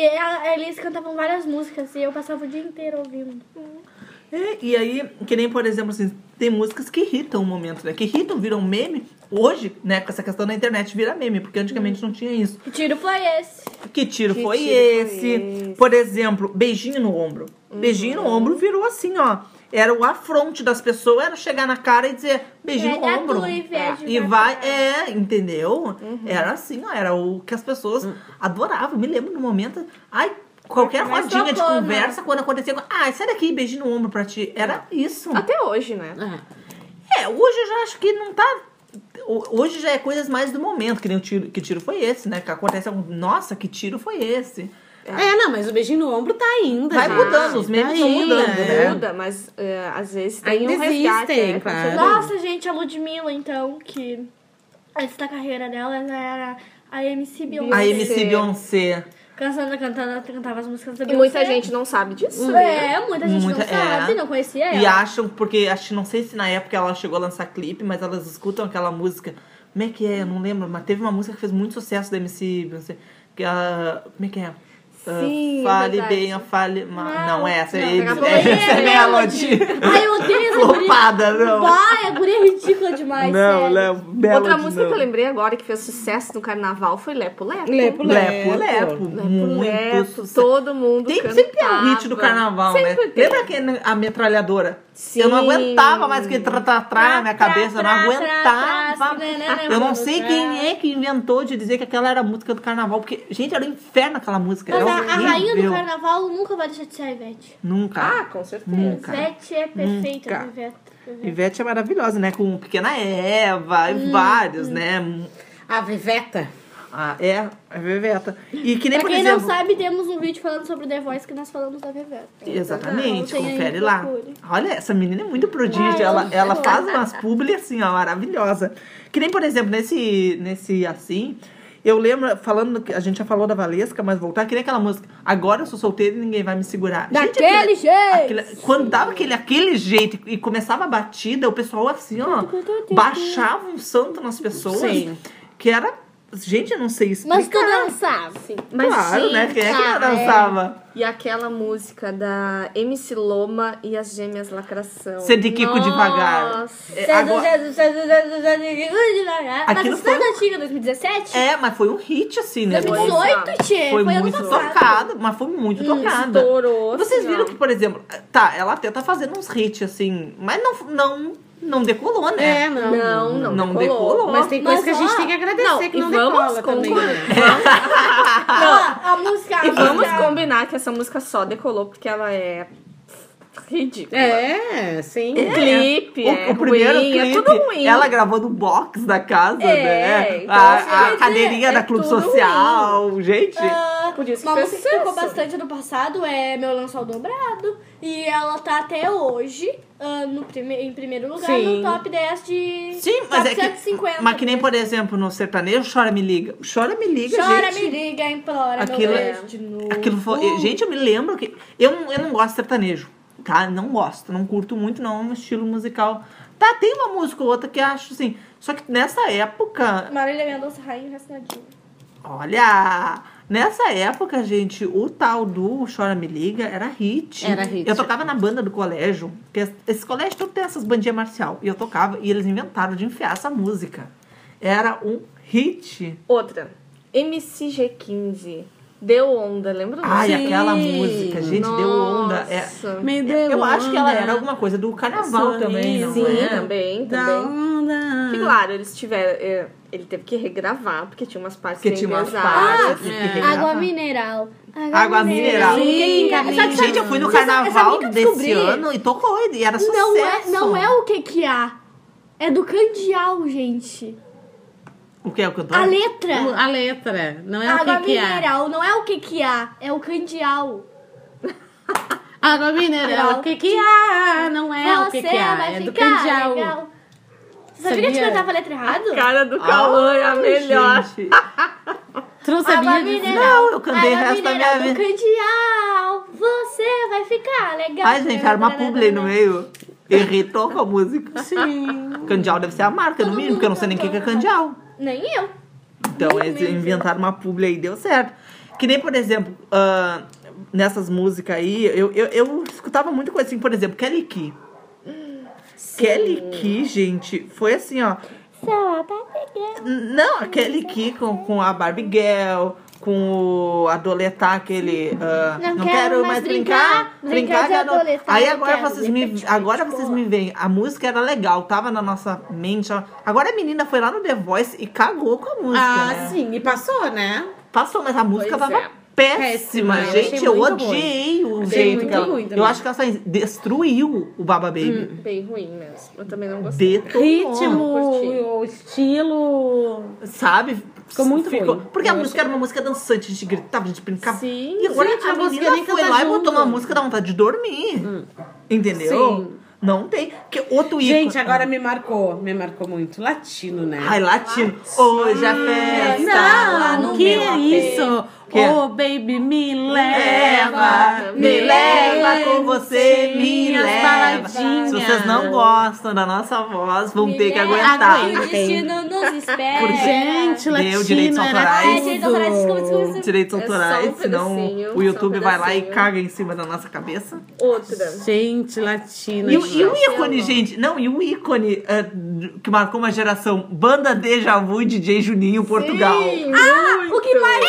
eles cantavam várias músicas e eu passava o dia inteiro ouvindo. É, e aí, que nem, por exemplo, assim, tem músicas que irritam o momento, né? Que irritam, viram meme. Hoje, né, com essa questão da internet, vira meme, porque antigamente não tinha isso. Que tiro foi esse? Que tiro, Que foi, tiro foi esse? esse? Por exemplo, beijinho no ombro. Beijinho no ombro virou assim, ó. Era o afronte das pessoas, era chegar na cara e dizer beijinho no ombro. tu e vejo E vai, é, entendeu? Era assim, ó, era o que as pessoas adoravam. Me lembro no momento, ai, qualquer Mas rodinha de né? conversa, quando acontecia, ai, sai daqui, beijinho no ombro pra ti. Era isso. Até hoje, né? É. É, hoje eu já acho que não tá. ho- Hoje já é coisas mais do momento, que nem o tiro, que tiro foi esse, né? Que acontece algum. Nossa, que tiro foi esse? É, não, mas o beijinho no ombro tá ainda. Vai gente. mudando, os memes Tá vão ainda, mudando, né? Muda, mas é, às vezes tem Ainda um resgate. existem, é, com claro. Nossa, gente, a Ludmilla, então, que antes da carreira dela, ela era a MC Beyoncé. A MC Beyoncé. Cantando, cantando, cantava as músicas da E Beyoncé. muita gente não sabe disso, né? É, muita gente Muita- não sabe, é. não conhecia ela. E acham, porque acho, não sei se na época ela chegou a lançar clipe, mas elas escutam aquela música. Como é que é? Eu não lembro, mas teve uma música que fez muito sucesso da MC Beyoncé. Que ela. Como é que é? Ah, Sim, é fale verdade. bem, eu fale. ma- Não, Não, é essa, não, é, essa é Melody. Ai, eu odeio essa guria. Flopada, não. Vai, a guria é ridícula demais, Não, Melody. Outra música não. que eu lembrei agora que fez sucesso no carnaval foi Lepo Lepo. Lepo, Lepo, lepo. Lepo Muito Lepo, todo mundo Tem, cantava. sempre tem um hit do carnaval, né? Sempre tem. Lembra aquele, a metralhadora? Sim. Eu não aguentava mais que tra, tra, tra na minha cabeça, eu não tra, tra, aguentava. né, né, Eu não né, sei quem é que inventou de dizer que aquela era a música do carnaval, porque, gente, era um inferno aquela música. Mas é a, a rainha do carnaval nunca vai deixar de ser a Ivete. Nunca. Ah, com certeza. Nunca. Ivete é perfeita, Nunca. Ivete. Ivete. Ivete é maravilhosa, né? Com Pequena Eva Hum, e vários, né? A Viveta. Ah, é, é Veveta. E que nem, Pra por quem exemplo... não sabe, temos um vídeo falando sobre The Voice que nós falamos da Veveta. Exatamente, Então, tem aí, confere lá. procure. Olha, essa menina é muito prodígio. Ai, ela, ela faz umas publi assim, ó, maravilhosa. Que nem, por exemplo, nesse, nesse assim, eu lembro, falando, que a gente já falou da Valesca, mas voltar, que nem aquela música. Agora eu sou solteira e ninguém vai me segurar. Gente, Daquele aquele- jeito! aquele- quando dava aquele, aquele jeito e começava a batida, o pessoal assim, ó, baixava um santo nas pessoas. Sim. Que era. Gente, eu não sei explicar. Mas tu dançava. Sim. Mas, Claro, né? Quem é que não cara, é. dançava? E aquela música da MC Loma e as Gêmeas Lacração. Ser de Kiko devagar. Nossa. É, agora- Mas Aquilo essa foi- foi antiga, 2017? É, mas foi um hit, assim, né? 2018, tchê. Foi, Foi, muito tocado, mas foi muito tocada. Estourou. Vocês assim, viram ó. que, por exemplo, tá, ela até tá fazendo uns hits, assim, mas não, não, não decolou, né? É, não. Não, não, Não decolou. decolou, Mas tem coisa Mas, que a gente ó, tem que agradecer não, que não vamos também. né? Não, a música. E vamos música- combinar que essa música só decolou porque ela é ridícula. É, sim. O clipe O, é o primeiro ruim, clipe, é tudo ruim. ela gravou no box da casa, É, né? então, a, assim, a dizer, cadeirinha é da Clube Social, gente. Ah, Por isso que uma música que ficou bastante no passado é Meu Lençol Dobrado. E ela tá até hoje ah, no prime em primeiro lugar Sim. no top 10 de. Sim, mas top é que. 150. Mas que nem, por exemplo, no sertanejo, Chora Me Liga. Chora Me Liga, Chora, gente. me liga, implora, Aquilo meu é- beijo de novo. Aquilo foi. Gente, eu me lembro que. Eu, não- eu não gosto de sertanejo, tá? Não gosto. Não curto muito, não. É um estilo musical. Tá, tem uma música ou outra que eu acho assim. Só que nessa época. Marília Mendonça, Rainha. Olha! Nessa época, gente, o tal do Chora Me Liga era hit. Era hit. Eu tocava na banda do colégio. porque Esse colégio todo tem essas bandinhas marcial. E eu tocava e eles inventaram de enfiar essa música. Era um hit. Outra. MCG15. Deu onda, lembra disso? Ai, Sim. aquela música, gente, deu onda. É, Nossa. Me deu eu acho que ela onda. era alguma coisa do carnaval Sorriso. também, não Sim, é? também, Da também. onda. Que, claro, eles tiveram. é, Ele teve que regravar, porque tinha umas partes bem tinha umas partes que é. Água mineral. Água mineral. Sim, Sabe- Carlinhos. sabe- Gente, eu fui no carnaval que desse descobri? ano e tocou, e era sucesso. Não é, não é o que que há. É do Candial, gente. O que é o que eu tô? A letra. A letra, não é Água o que que é. mineral, não é o que que há, é o Candial. Água mineral, o que que há? Não é o que que há, vai é do ficar candial. legal. Você sabia que a gente Sabia? cantava a letra errado? Cara do Cauã é a melhor. gente. Tu não Água sabia disso? mineral. Não, eu cantei o água resto da minha do Candial, você vai ficar legal. Ai, gente, era uma publi aí no meio. Irritou com a música. Sim. Candial deve ser a marca, no Todo mínimo, porque eu não sei nem o que que é cantou. candial. Nem eu. Então, eles inventaram uma publi aí e deu certo. Que nem, por exemplo, ah, nessas músicas aí, eu, eu, eu escutava muita coisa assim, por exemplo, Kelly Key. Kelly Key, gente, foi assim, ó. Não, a Kelly Key com, com a Barbie Girl, com o Adoletar, aquele. ah, Não não, quero quero, mais brincar, brincar. brincar de de ado- adoletar, Aí eu agora quero vocês, me, agora vocês boa. me veem. A música era legal, tava na nossa mente. ó. Agora a menina foi lá no The Voice e cagou com a música. Ah, né? sim, e passou, né? Passou, mas a música Pois tava é. péssima, Péssima, eu gente. Eu muito odiei o Achei jeito muito que ela. ruim eu acho que ela destruiu o Baba Baby. Bem ruim mesmo. Eu também não gostei. Detonou. Ritmo, o estilo. Sabe? Ficou muito ruim. Porque a Eu música era uma música dançante, a gente gritava, a gente brincava. Sim, E agora gente, a a música menina nem foi lá e botou junto. uma música da vontade de dormir. Entendeu? Sim. Não tem. Que outro ícone. Gente, agora me marcou. Me marcou muito. Latino, né? Ai, latino. Hoje a festa. lá Não, no que meu é apê. isso? Que é? Oh, baby, me Leva, me leva com você, me leva. baladinhas. Se vocês não gostam da nossa voz, vão Me ter que aguentar. O destino nos espera. Porque- Gente, Deu latino direitos autorais. Ai, direitos autorais, desculpa, desculpa, desculpa. Direitos É só um autorais, senão o um YouTube vai lá e caga em cima da nossa cabeça. Outra. Gente, latino. E, e o ícone, gente, não, e o ícone d- que marcou uma geração, Banda Deja Vu e DJ Juninho Portugal. Ah, o que mais?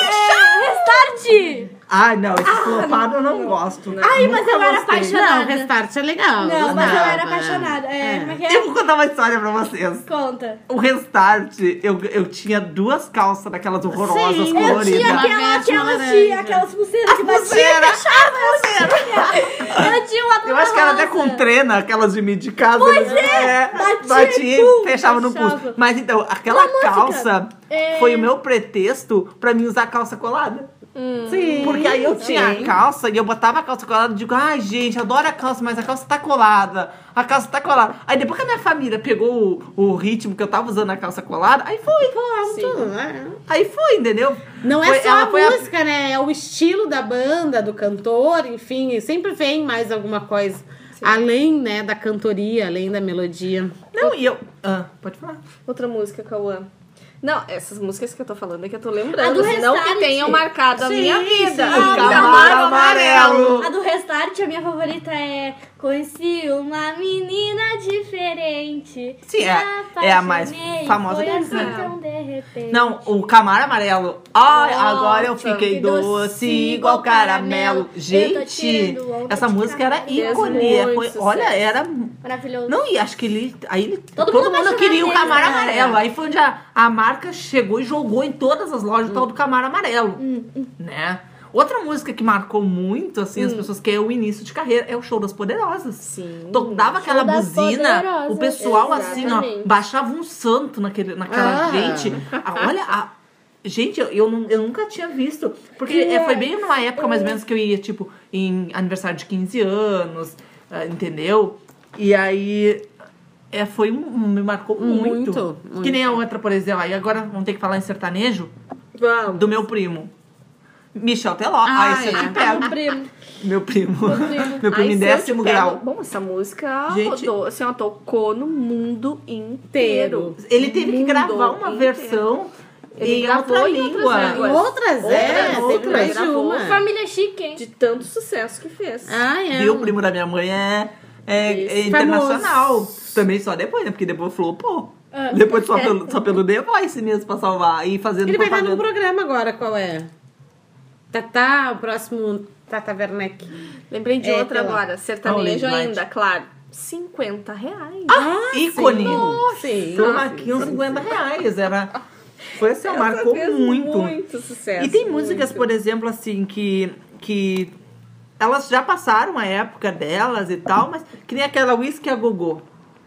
Restart! Ai, não, esse flopado eu não gosto. Ai, mas Nunca eu era gostei. apaixonada. Não, restart é legal. Não, mas eu era apaixonada. É, como é que Eu é? vou contar uma história pra vocês. Conta. O Restart, eu, eu tinha duas calças daquelas horrorosas Sim, eu Eu coloridas. tinha aquela, aquelas, laranja. tinha aquelas pulseiras que batiam e Pulseira. fechavam. Eu tinha uma Eu acho que era até com trena, aquelas de medir de casa. Pois é, batia batia e fechava no pulso. Mas então, aquela calça É. foi o meu pretexto pra mim usar calça colada. Sim. Porque aí eu tinha Sim. a calça e eu botava a calça colada e digo, ai gente, eu adoro a calça, mas a calça tá colada. A calça tá colada. Aí depois que a minha família pegou o, o ritmo que eu tava usando a calça colada, aí foi. Tudo, né? Aí foi, entendeu? Não é Foi- só ela a foi música, né? É o estilo da banda, do cantor, enfim, sempre vem mais alguma coisa. Além, né, da cantoria, além da melodia. Não, e eu. Ah, pode falar. Outra música, Cauã. Não, essas músicas que eu tô falando é que eu tô A lembrando. do Não que tenham marcado a Sim, minha sim. vida. O Camaro Amarelo. A do Restart, a minha favorita é Conheci uma menina diferente. Sim, é- é a mais famosa foi deles, assim né? tão de repente. Não, o Camaro Amarelo. Ai, Nossa, agora eu fiquei que doce, igual caramelo. caramelo. Gente, essa música era ícone. Fez Foi, olha, era. Maravilhoso. Não, e acho que ele. Aí ele, Todo todo, mundo mundo queria o Camaro né? Amarelo. Aí foi onde a, a marca chegou e jogou em todas as lojas o Hum. tal do Camaro Amarelo. Né? Outra música que marcou muito, assim, Hum. as pessoas, que é o início de carreira, é o Show das Poderosas. Sim. To- Dava aquela buzina, Poderosas. o pessoal assim, ó, Exatamente. baixava um santo naquele, naquela Ah. gente. Ah, olha, a- gente, eu, eu, eu nunca tinha visto. Porque é, foi bem numa época mais ou menos que eu ia, tipo, em aniversário de 15 anos, ah, entendeu? E aí. É, foi um, me marcou muito. Muito, muito. Que nem a outra, por exemplo. Aí agora vamos ter que falar em sertanejo Vamos. do meu primo. Michel Teló. Ah, Ah, esse eu é. te pego. Primo. Meu primo. Meu primo em eu décimo grau. Bom, essa música Gente- rodou, assim, ó, tocou no mundo inteiro. Ele teve que gravar uma inteiro. versão Ele em outra língua. Em outras, é, Outras, outras, uma. Família chique, hein? De tanto sucesso que fez. Ah, é. Viu? O primo da minha mãe é, é, é internacional. Também só depois, né? Porque depois flopou. Ah. Depois só pelo, só pelo The Voice mesmo pra salvar. E fazendo Ele vai estar num propaganda. programa agora, qual é? Tatá, o próximo Tata Werneck. Lembrei de É, outra tá agora, sertanejo ainda, claro. 50 reais. Ah, ícone. Sim. Foi Marquinhos 50 reais. Era... Foi assim, Essa marcou muito. Muito sucesso. E tem músicas, muito. por exemplo, assim, que, que elas já passaram a época delas e tal, mas que nem aquela Whisky a Gogô.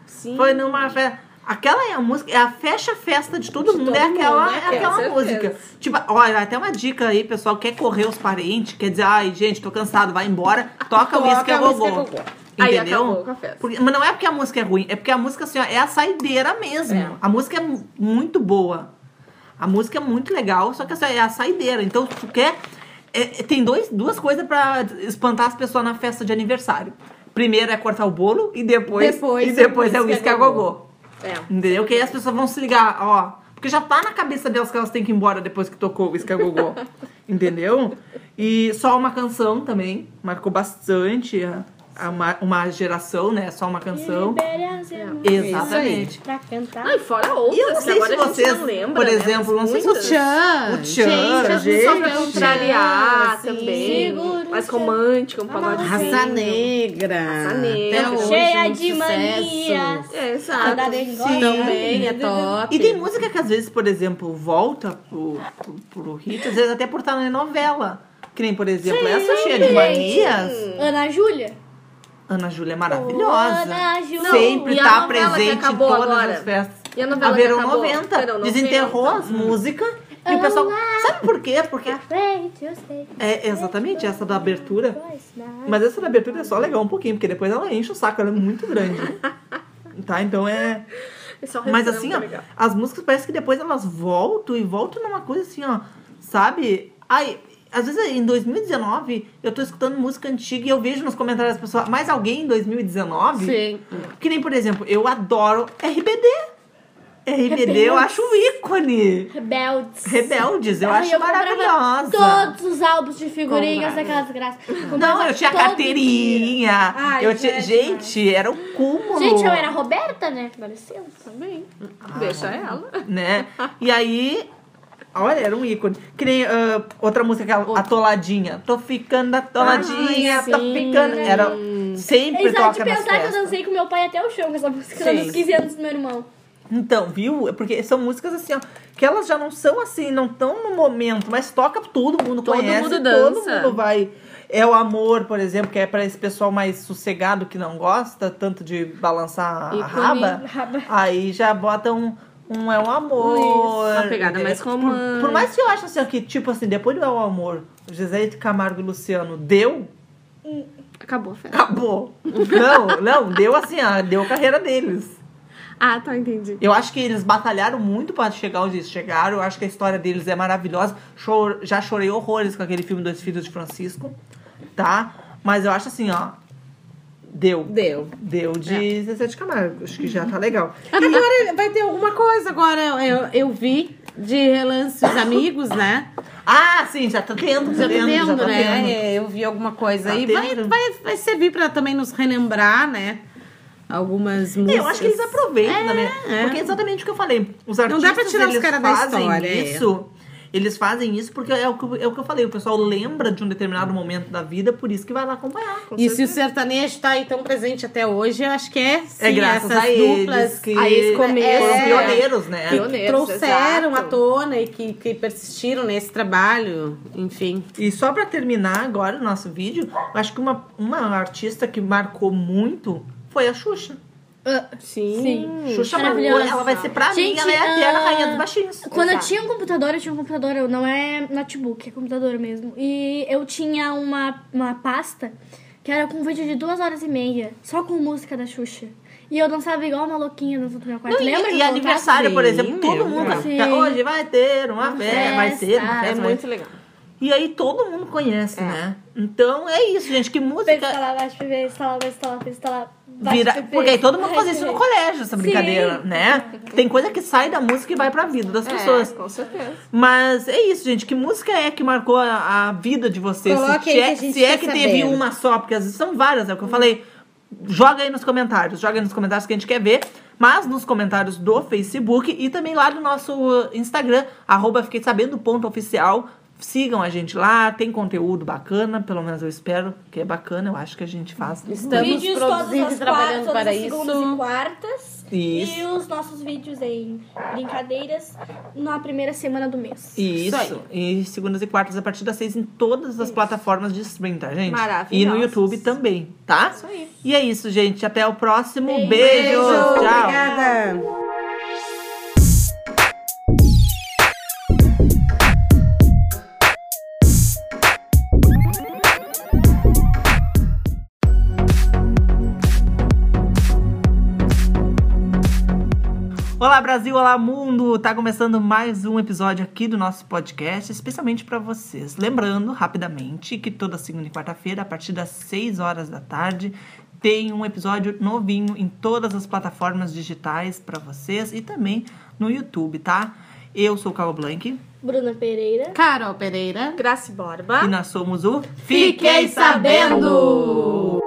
Sim. Foi numa festa. Aquela é a música, é a fecha-festa de todo De mundo, todo é aquela, mundo, né? é aquela música. Tipo, olha, até uma dica aí, pessoal, quer correr os parentes, quer dizer, ai, gente, tô cansado, vai embora, toca o Whisky a Gogô. Entendeu? Porque- mas não é porque a música é ruim, é porque a música assim, ó, é a saideira mesmo. É. A música é mu- muito boa. A música é muito legal, só que é a saideira. Então, se tu quer. é- é- tem dois, duas coisas pra espantar as pessoas na festa de aniversário. Primeiro é cortar o bolo e depois, Depois e depois é é o whisky uísque a a gogô. É. Entendeu? Que aí as pessoas vão se ligar, ó. Porque já tá na cabeça delas que elas têm que ir embora depois que tocou o Whisky a Gogô. Entendeu? E só uma canção também. Marcou bastante a uma, uma geração, né? Só uma canção. Libere as emoções Exatamente. Pra cantar. Não, e fora outras, E eu não que sei agora se a gente vocês, não lembra, por né, exemplo, mas não sei se vocês- Tchan. O Tchan, Gente, gente. Só pra contrariar sim. também. Mais o romântico, um pagodinho. Raça Negra. Raça Negra. Hoje, Cheia de manias. É, exato. Sim. Também é top. E tem música que às vezes, por exemplo, volta pro, pro, pro hit, às vezes até por estar na novela. Que nem, por exemplo, essa cheia de manias. Ana Júlia. Ana Júlia é maravilhosa. Ana Júlia. Sempre tá presente em todas agora? as festas. E a novela a Verão acabou? 90. Verão Desenterrou 90. as músicas. E o pessoal. Sabe por quê? Porque. Sei. É exatamente essa da abertura. Mas essa da abertura é só legal um pouquinho, porque depois ela enche o saco, ela é muito grande. tá? Então é. É Mas assim, é ó, legal. as músicas parece que depois elas voltam e voltam numa coisa assim, ó, sabe? Ai, às vezes em 2019 eu tô escutando música antiga e eu vejo nos comentários das pessoas, mais alguém em 2019? Sim. Que nem, por exemplo, eu adoro RBD. RBD eu Rebeldes. acho um ícone. Rebeldes. Rebeldes, eu Ai, acho comprava maravilhosa. Todos os álbuns de figurinhas daquelas graças. Não, eu tinha carteirinha. Ai, eu tinha, gente, era o cúmulo. Gente, eu era a Roberta, né? Licença. Também. Deixa ela. né? E aí, olha, era um ícone. Que nem ah, outra música, aquela Atoladinha. Tô ficando atoladinha, Ai, tô sim. ficando. Era sempre Exato de toca nas pensar que eu dancei com meu pai até o chão com essa música Sim. nos 15 anos do meu irmão. Então, viu? É Porque são músicas assim, ó, que elas já não são assim, não estão no momento, mas toca todo mundo Todo conhece, mundo todo dança. mundo vai. É o amor, por exemplo, que é pra esse pessoal mais sossegado que não gosta tanto de balançar a Ícone. raba. Raba. Aí já bota um, um é um amor. Uma pegada mais Por- romântica. Por, mais que eu acho assim, que, tipo assim, depois do É o Amor, de Camargo e Luciano deu, Acabou a festa. acabou. não, não, deu assim, ó, deu a carreira deles. Ah, tá, entendi. Eu acho que eles batalharam muito para chegar onde eles chegaram. Eu acho que a história deles é maravilhosa. Chor- já chorei horrores com aquele filme Dois Filhos de Francisco, tá? Mas eu acho assim, ó. Deu. Deu. Deu de Zezé de Camargo. Acho que já tá legal. Agora vai ter alguma coisa. Agora eu, eu vi de relance os amigos, né? Ah, sim, já tá tendo, Já tá tendo, já tendo, tá né? tendo. É, Eu vi alguma coisa Tá aí. Vai, vai, vai servir pra também nos relembrar, né? Algumas músicas. Eu acho que eles aproveitam é. Porque é exatamente o que eu falei. Os Não artistas, dá pra tirar os caras da história, é. Eles fazem isso porque é o, que, é o que eu falei. O pessoal lembra de um determinado momento da vida, por isso que vai lá acompanhar. E se o sertanejo tá aí tão presente até hoje, eu acho que é sim, é graças essas a eles duplas que a esse começo, foram é, pioneiros, né? que Pioneiros, trouxeram exato. à tona e que, que persistiram nesse trabalho, enfim. E só pra terminar agora o nosso vídeo, eu acho que uma, uma artista que marcou muito foi a Xuxa. Ah, Sim. Sim. Xuxa Maravilhosa. ela vai ser pra mim, Gente, ela é a eterna ah, rainha dos baixinhos. Quando Exato. eu tinha um computador, eu tinha um computador, eu- não é notebook, é computador mesmo. E eu tinha uma, uma pasta que era com um vídeo de duas horas e meia, só com música da Xuxa. E eu dançava igual uma louquinha dentro do meu quarto. Não, e- Lembra? e, eu aniversário, por Sim, exemplo, todo meu, mundo. Hoje vai ter uma Uma festa, vai ser uma festa. É muito legal. E aí todo mundo conhece, né? Então é isso, gente. Que música. Chover, instalar, vai instalar, vai instalar. vai Vira... Porque aí todo mundo vai faz isso no colégio, essa brincadeira, Sim. né? Tem coisa que sai da música e vai pra vida das pessoas. É, com certeza. Mas é isso, gente. Que música é que marcou a, a vida de vocês? Coloque se aí é, que a gente se é que teve saber. uma só, porque às vezes são várias, é o que eu falei. Joga aí nos comentários, joga aí nos comentários que a gente quer ver. Mas nos comentários do Facebook e também lá no nosso Instagram, arroba fiquei sabendo, ponto oficial. Sigam a gente lá, tem conteúdo bacana, pelo menos eu espero que é bacana, eu acho que a gente faz. Estamos vídeos todas produzindo as e trabalhando quartas, para todas as segundas isso. e quartas. Isso. E os nossos vídeos em brincadeiras na primeira semana do mês. Isso. Isso E segundas e quartas a partir das seis em todas as plataformas de stream, tá, gente? E no. YouTube também, tá? Isso aí. E é isso, gente. Até o próximo. Beijo. Beijos. Beijo, Tchau. obrigada. Olá, Brasil. Olá, mundo. Tá começando mais um episódio aqui do nosso podcast, especialmente para vocês. Lembrando, rapidamente, que toda segunda e quarta-feira, a partir das 6 horas da tarde, tem um episódio novinho em todas as plataformas digitais para vocês e também no YouTube, tá? Eu sou o Carol Blank Bruna Pereira. Carol Pereira. Grace Borba. e nós somos o Fiquei sabendo!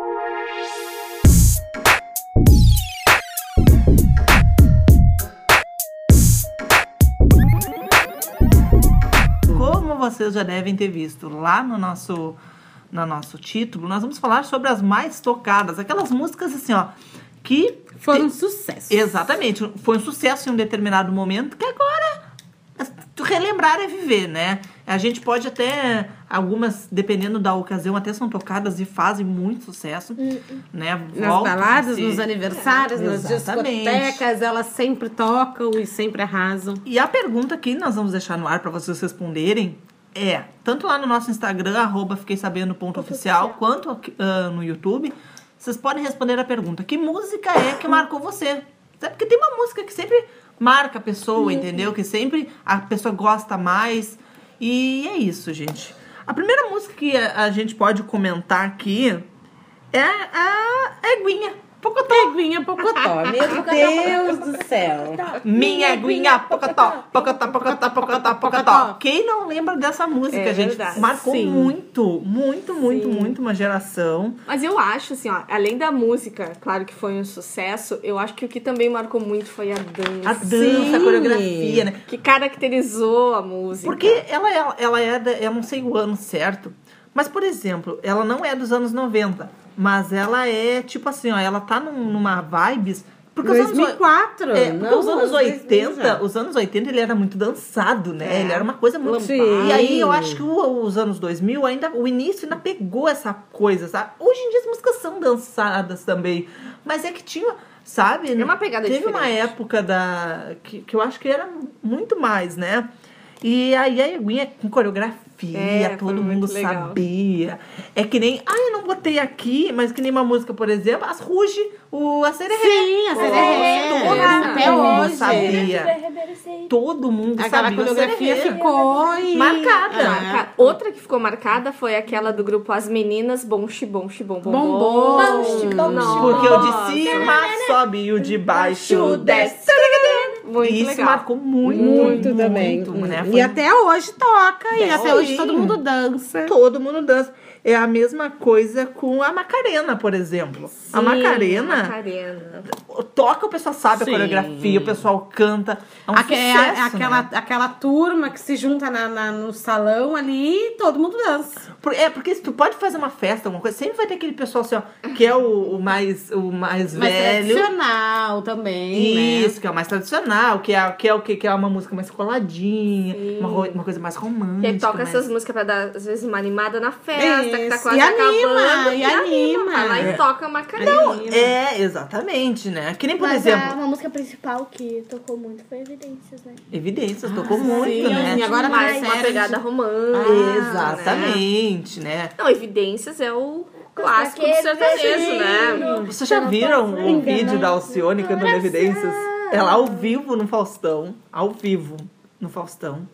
Vocês já devem ter visto lá no nosso, no nosso título, nós vamos falar sobre as mais tocadas, aquelas músicas assim, ó, que Foi um sucesso. Exatamente. Foi um sucesso em um determinado momento que agora relembrar é viver, né? A gente pode até, algumas, dependendo da ocasião, até são tocadas e fazem muito sucesso, né? Nas Voltam a baladas, nos aniversários, É, nas exatamente. discotecas, elas sempre tocam e sempre arrasam. E a pergunta que nós vamos deixar no ar para vocês responderem é, tanto lá no nosso Instagram, arroba fiquei sabendo ponto oficial, quanto aqui, ah, no YouTube, vocês podem responder a pergunta, que música é que marcou você? Sabe? Porque tem uma música que sempre marca a pessoa, entendeu? Que sempre a pessoa gosta mais. E é isso, gente. A primeira música que a, a gente pode comentar aqui é a Eguinha. Pocotó. Eguinha Pocotó, meu Deus do céu. Minha aguinha, pocotó, pocotó, pocotó, pocotó, pocotó. Quem não lembra dessa música, É gente? verdade. Marcou Sim. muito, muito, muito, muito uma geração. Mas eu acho, assim, ó, além da música, claro que foi um sucesso, eu acho que o que também marcou muito foi a dança. A dança, a Sim. coreografia, né? Que caracterizou a música. Porque ela, é- ela é, da, eu não sei o ano certo, mas, por exemplo, ela não é dos anos 90, mas ela é, tipo assim, ó, ela tá num- numa vibes... Porque os anos, 2004. É, porque não, os anos 2000 80, já. os anos 80 ele era muito dançado, né? É. Ele era uma coisa muito. Sim. E aí eu acho que o- os anos 2000 ainda o início ainda pegou essa coisa, sabe? Hoje em dia as músicas são dançadas também, mas é que tinha, sabe? É uma pegada Teve uma diferente. época da que, que eu acho que era muito mais, né? E aí a Eguinha com coreografia, É, foi todo mundo sabia. É que nem, ah, eu não botei aqui, mas que nem uma música, por exemplo, as Ruge, o a Sererê. Sim, a Sererê. Todo Até mundo hoje. sabia. todo mundo Aquela sabia. o coreografia ficou e... Marcada. É. Marca- Outra que ficou marcada foi aquela do grupo As Meninas Bom Bom Bombom. Bom. Porque o de cima sobe e o de baixo desce. Muito Isso legal. marcou muito, Muito, muito, também. né? E até hoje toca. E até hoje Sim. todo mundo dança. todo mundo dança. É a mesma coisa com a Macarena, por exemplo. a Sim, Macarena Macarena. toca, o pessoal sabe a Sim. coreografia, o pessoal canta. É um Aque- é sucesso, aquela, né? aquela turma que se junta na, na- no salão ali e todo mundo dança. Por- É, porque se tu pode fazer uma festa, alguma coisa, sempre vai ter aquele pessoal assim, ó, que é o, o mais, o mais Mas velho. tradicional também, Isso, que é o mais tradicional, que é, que é o que? Que é uma música mais coladinha, uma, uma coisa mais romântica. Que aí toca mais- essas músicas pra dar, às vezes, uma animada na festa, que tá quase E anima, acabando. e anima. Vai lá É. e toca Macarena. É, exatamente, né? Que nem, por Mas exemplo, a, uma música principal que tocou muito foi Evidências, né? Evidências, tocou sim, muito, né? e agora mais tá uma pegada romântica. Ah, Exatamente, né? Não, Evidências é o clássico do sertanejo, né? Vocês já viram o vídeo da Alcione cantando Evidências? Ela ao vivo no Faustão, ao vivo no Faustão.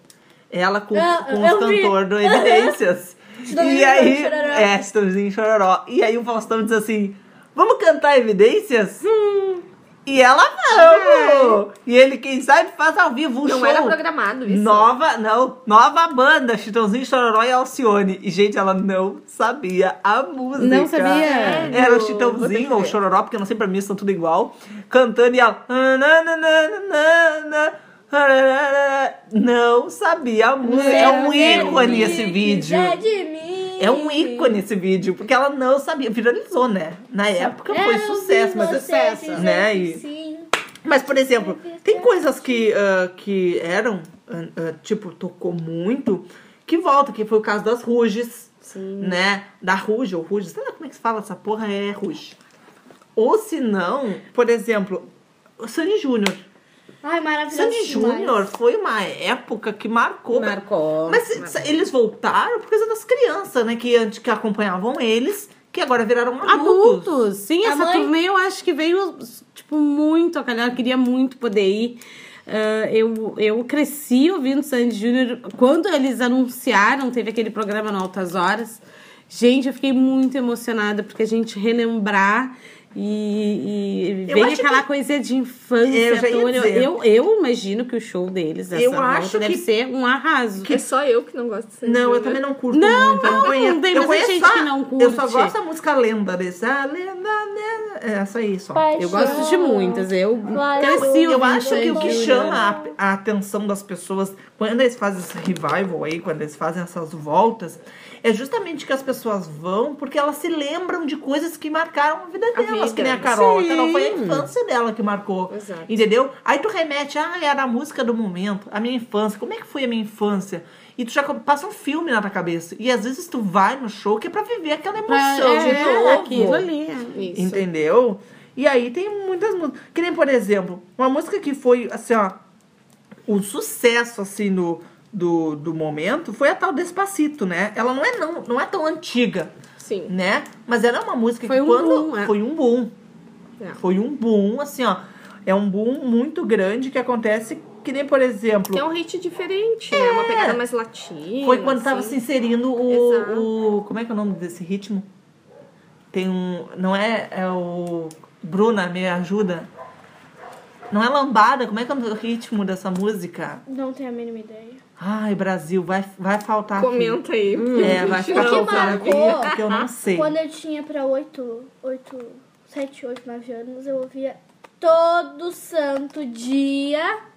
Ela com, Ah, com os cantores do Evidências. E aí, é, Chitãozinho Chororó. E aí o Faustão diz assim, vamos cantar Evidências? Hum. E ela, vamos! E ele, quem sabe, faz ao vivo um Não show. era programado isso. Nova, não, nova banda, Chitãozinho, Chororó e Alcione. E, gente, ela não sabia a música. Não sabia? Era o Chitãozinho ou. Chororó, porque eu não sei, pra mim são tudo igual. Cantando e ela... Não sabia a música. É um ícone esse vídeo. É de mim. É um ícone esse vídeo, porque ela não sabia. Viralizou, né? Na época foi Era sucesso, mas você sucesso, né? E- sim. mas, por exemplo, tem coisas que, ah, que eram, ah, ah, tipo, tocou muito, que volta, que foi o caso das Ruges, né? Da Ruge, ou Ruge, sei lá como é que se fala essa porra, é Ruge. Ou se não, por exemplo, o Sandy Júnior. Ai, maravilhoso Sandy. Júnior foi uma época que marcou. Marcou. Mas se- eles voltaram por causa das crianças, né? Que antes que acompanhavam eles, que agora viraram adultos. Adultos. Sim, A essa mãe- turnê eu acho que veio, tipo, muito a calhar. Eu queria muito poder ir. Ah, eu, eu cresci ouvindo Sandy Júnior. Quando eles anunciaram, teve aquele programa no Altas Horas. Gente, eu fiquei muito emocionada, porque a gente relembrar e, e vem aquela que- coisa de infância. Eu eu, eu imagino que o show deles, essa Eu volta, acho deve que- ser um arraso. É só eu que não gosto de Sandy Não, eu também não curto Não, muito. eu não, conheço. tem eu conheço gente a- que não Eu só curte. gosto da música lenda desse. A lenda, lenda. É essa aí só. Paixão. Eu gosto de muitas. Eu cresci Eu ouvindo acho que o que chama a, a atenção das pessoas quando eles fazem esse revival aí, quando eles fazem essas voltas, é justamente que as pessoas vão porque elas se lembram de coisas que marcaram a vida delas, vida. que nem a Carol. A Sim. Carol foi a infância dela que marcou. Exato. Entendeu? Aí tu remete, ah, era a música do momento, a minha infância. Como é que foi a minha infância? E tu já passa um filme na tua cabeça. E às vezes tu vai no show que é pra viver aquela emoção de é, novo. aquilo ali. Isso. Entendeu? E aí tem muitas músicas. Que nem, por exemplo, uma música que foi, assim, ó, o sucesso, assim, no, do, do momento foi a tal Despacito, né? Ela não é, não, não é tão antiga, Sim. né? Mas ela é uma música Foi que um quando... boom, é. Foi um boom. É. Foi um boom, assim, ó. É um boom muito grande que acontece que nem, por exemplo... Que é um hit diferente, né? Uma pegada mais latina. Foi quando tava assim. se inserindo o, Exato. o. Como é que é o nome desse ritmo? Tem um. Não é. É o. Bruna, me ajuda. Não é lambada, como é que é o ritmo dessa música? Não tenho a mínima ideia. Ai, Brasil, vai, vai faltar. aqui. Comenta aí. É, vai que faltando aqui, porque eu não sei. Quando eu tinha pra 8, 8, 7, 8, 9 anos, eu ouvia todo santo dia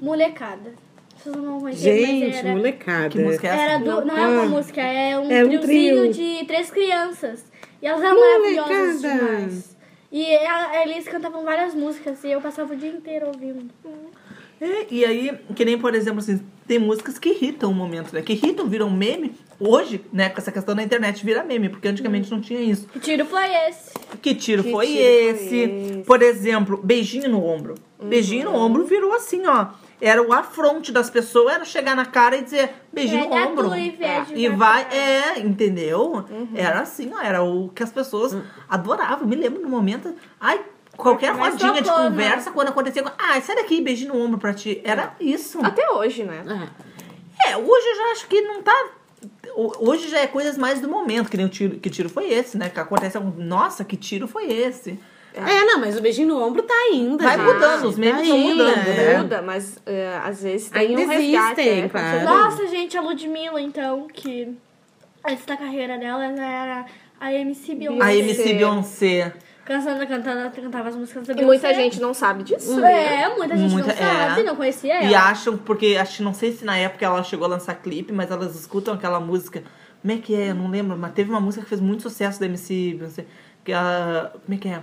molecada. Vocês não vão conhecer, Gente, mas era, molecada. Que música é essa? era do, não é uma Ah. música, é um É um triozinho trio. de três crianças. E elas eram Molecada. maravilhosas demais. E eles cantavam várias músicas e eu passava o dia inteiro ouvindo. É, e aí, que nem, por exemplo, assim, tem músicas que irritam o momento, né? Que irritam, viram meme. Hoje, né, com essa questão da internet, vira meme, porque antigamente não tinha isso. Que tiro foi esse? Que tiro Que foi tiro foi esse? esse? Por exemplo, beijinho no ombro. Beijinho no ombro virou assim, ó. Era o afronte das pessoas, era chegar na cara e dizer beijinho no É, ombro. e vede, E vai é, entendeu? Era assim, ó, era o que as pessoas adoravam. Me lembro no momento, ai, qualquer Mas rodinha de né? conversa, quando acontecia, ai, sai daqui, beijinho no ombro pra ti. Era isso. Até hoje, né? É. É, hoje eu já acho que não tá. Ho- Hoje já é coisas mais do momento, que nem o tiro. Que tiro foi esse, né? Que acontece algum. Nossa, que tiro foi esse? É, não, mas o beijinho no ombro tá ainda. Vai mudando, os memes Tá vão ainda, mudando, é. né? Muda, mas é, às vezes tem Ainda um resgate. existem, é, claro. Nossa, gente, a Ludmilla, então, que antes da carreira dela, ela era a MC Beyoncé. A MC Beyoncé. Cantando, cantando, cantava as músicas da E Beyoncé. muita gente não sabe disso, né? É, muita gente Muita- não sabe, é. não conhecia E ela. acham, porque acho, não sei se na época ela chegou a lançar clipe, mas elas escutam aquela música. Como é que é? Eu não lembro, mas teve uma música que fez muito sucesso da MC Beyoncé. Que a. Como é que é?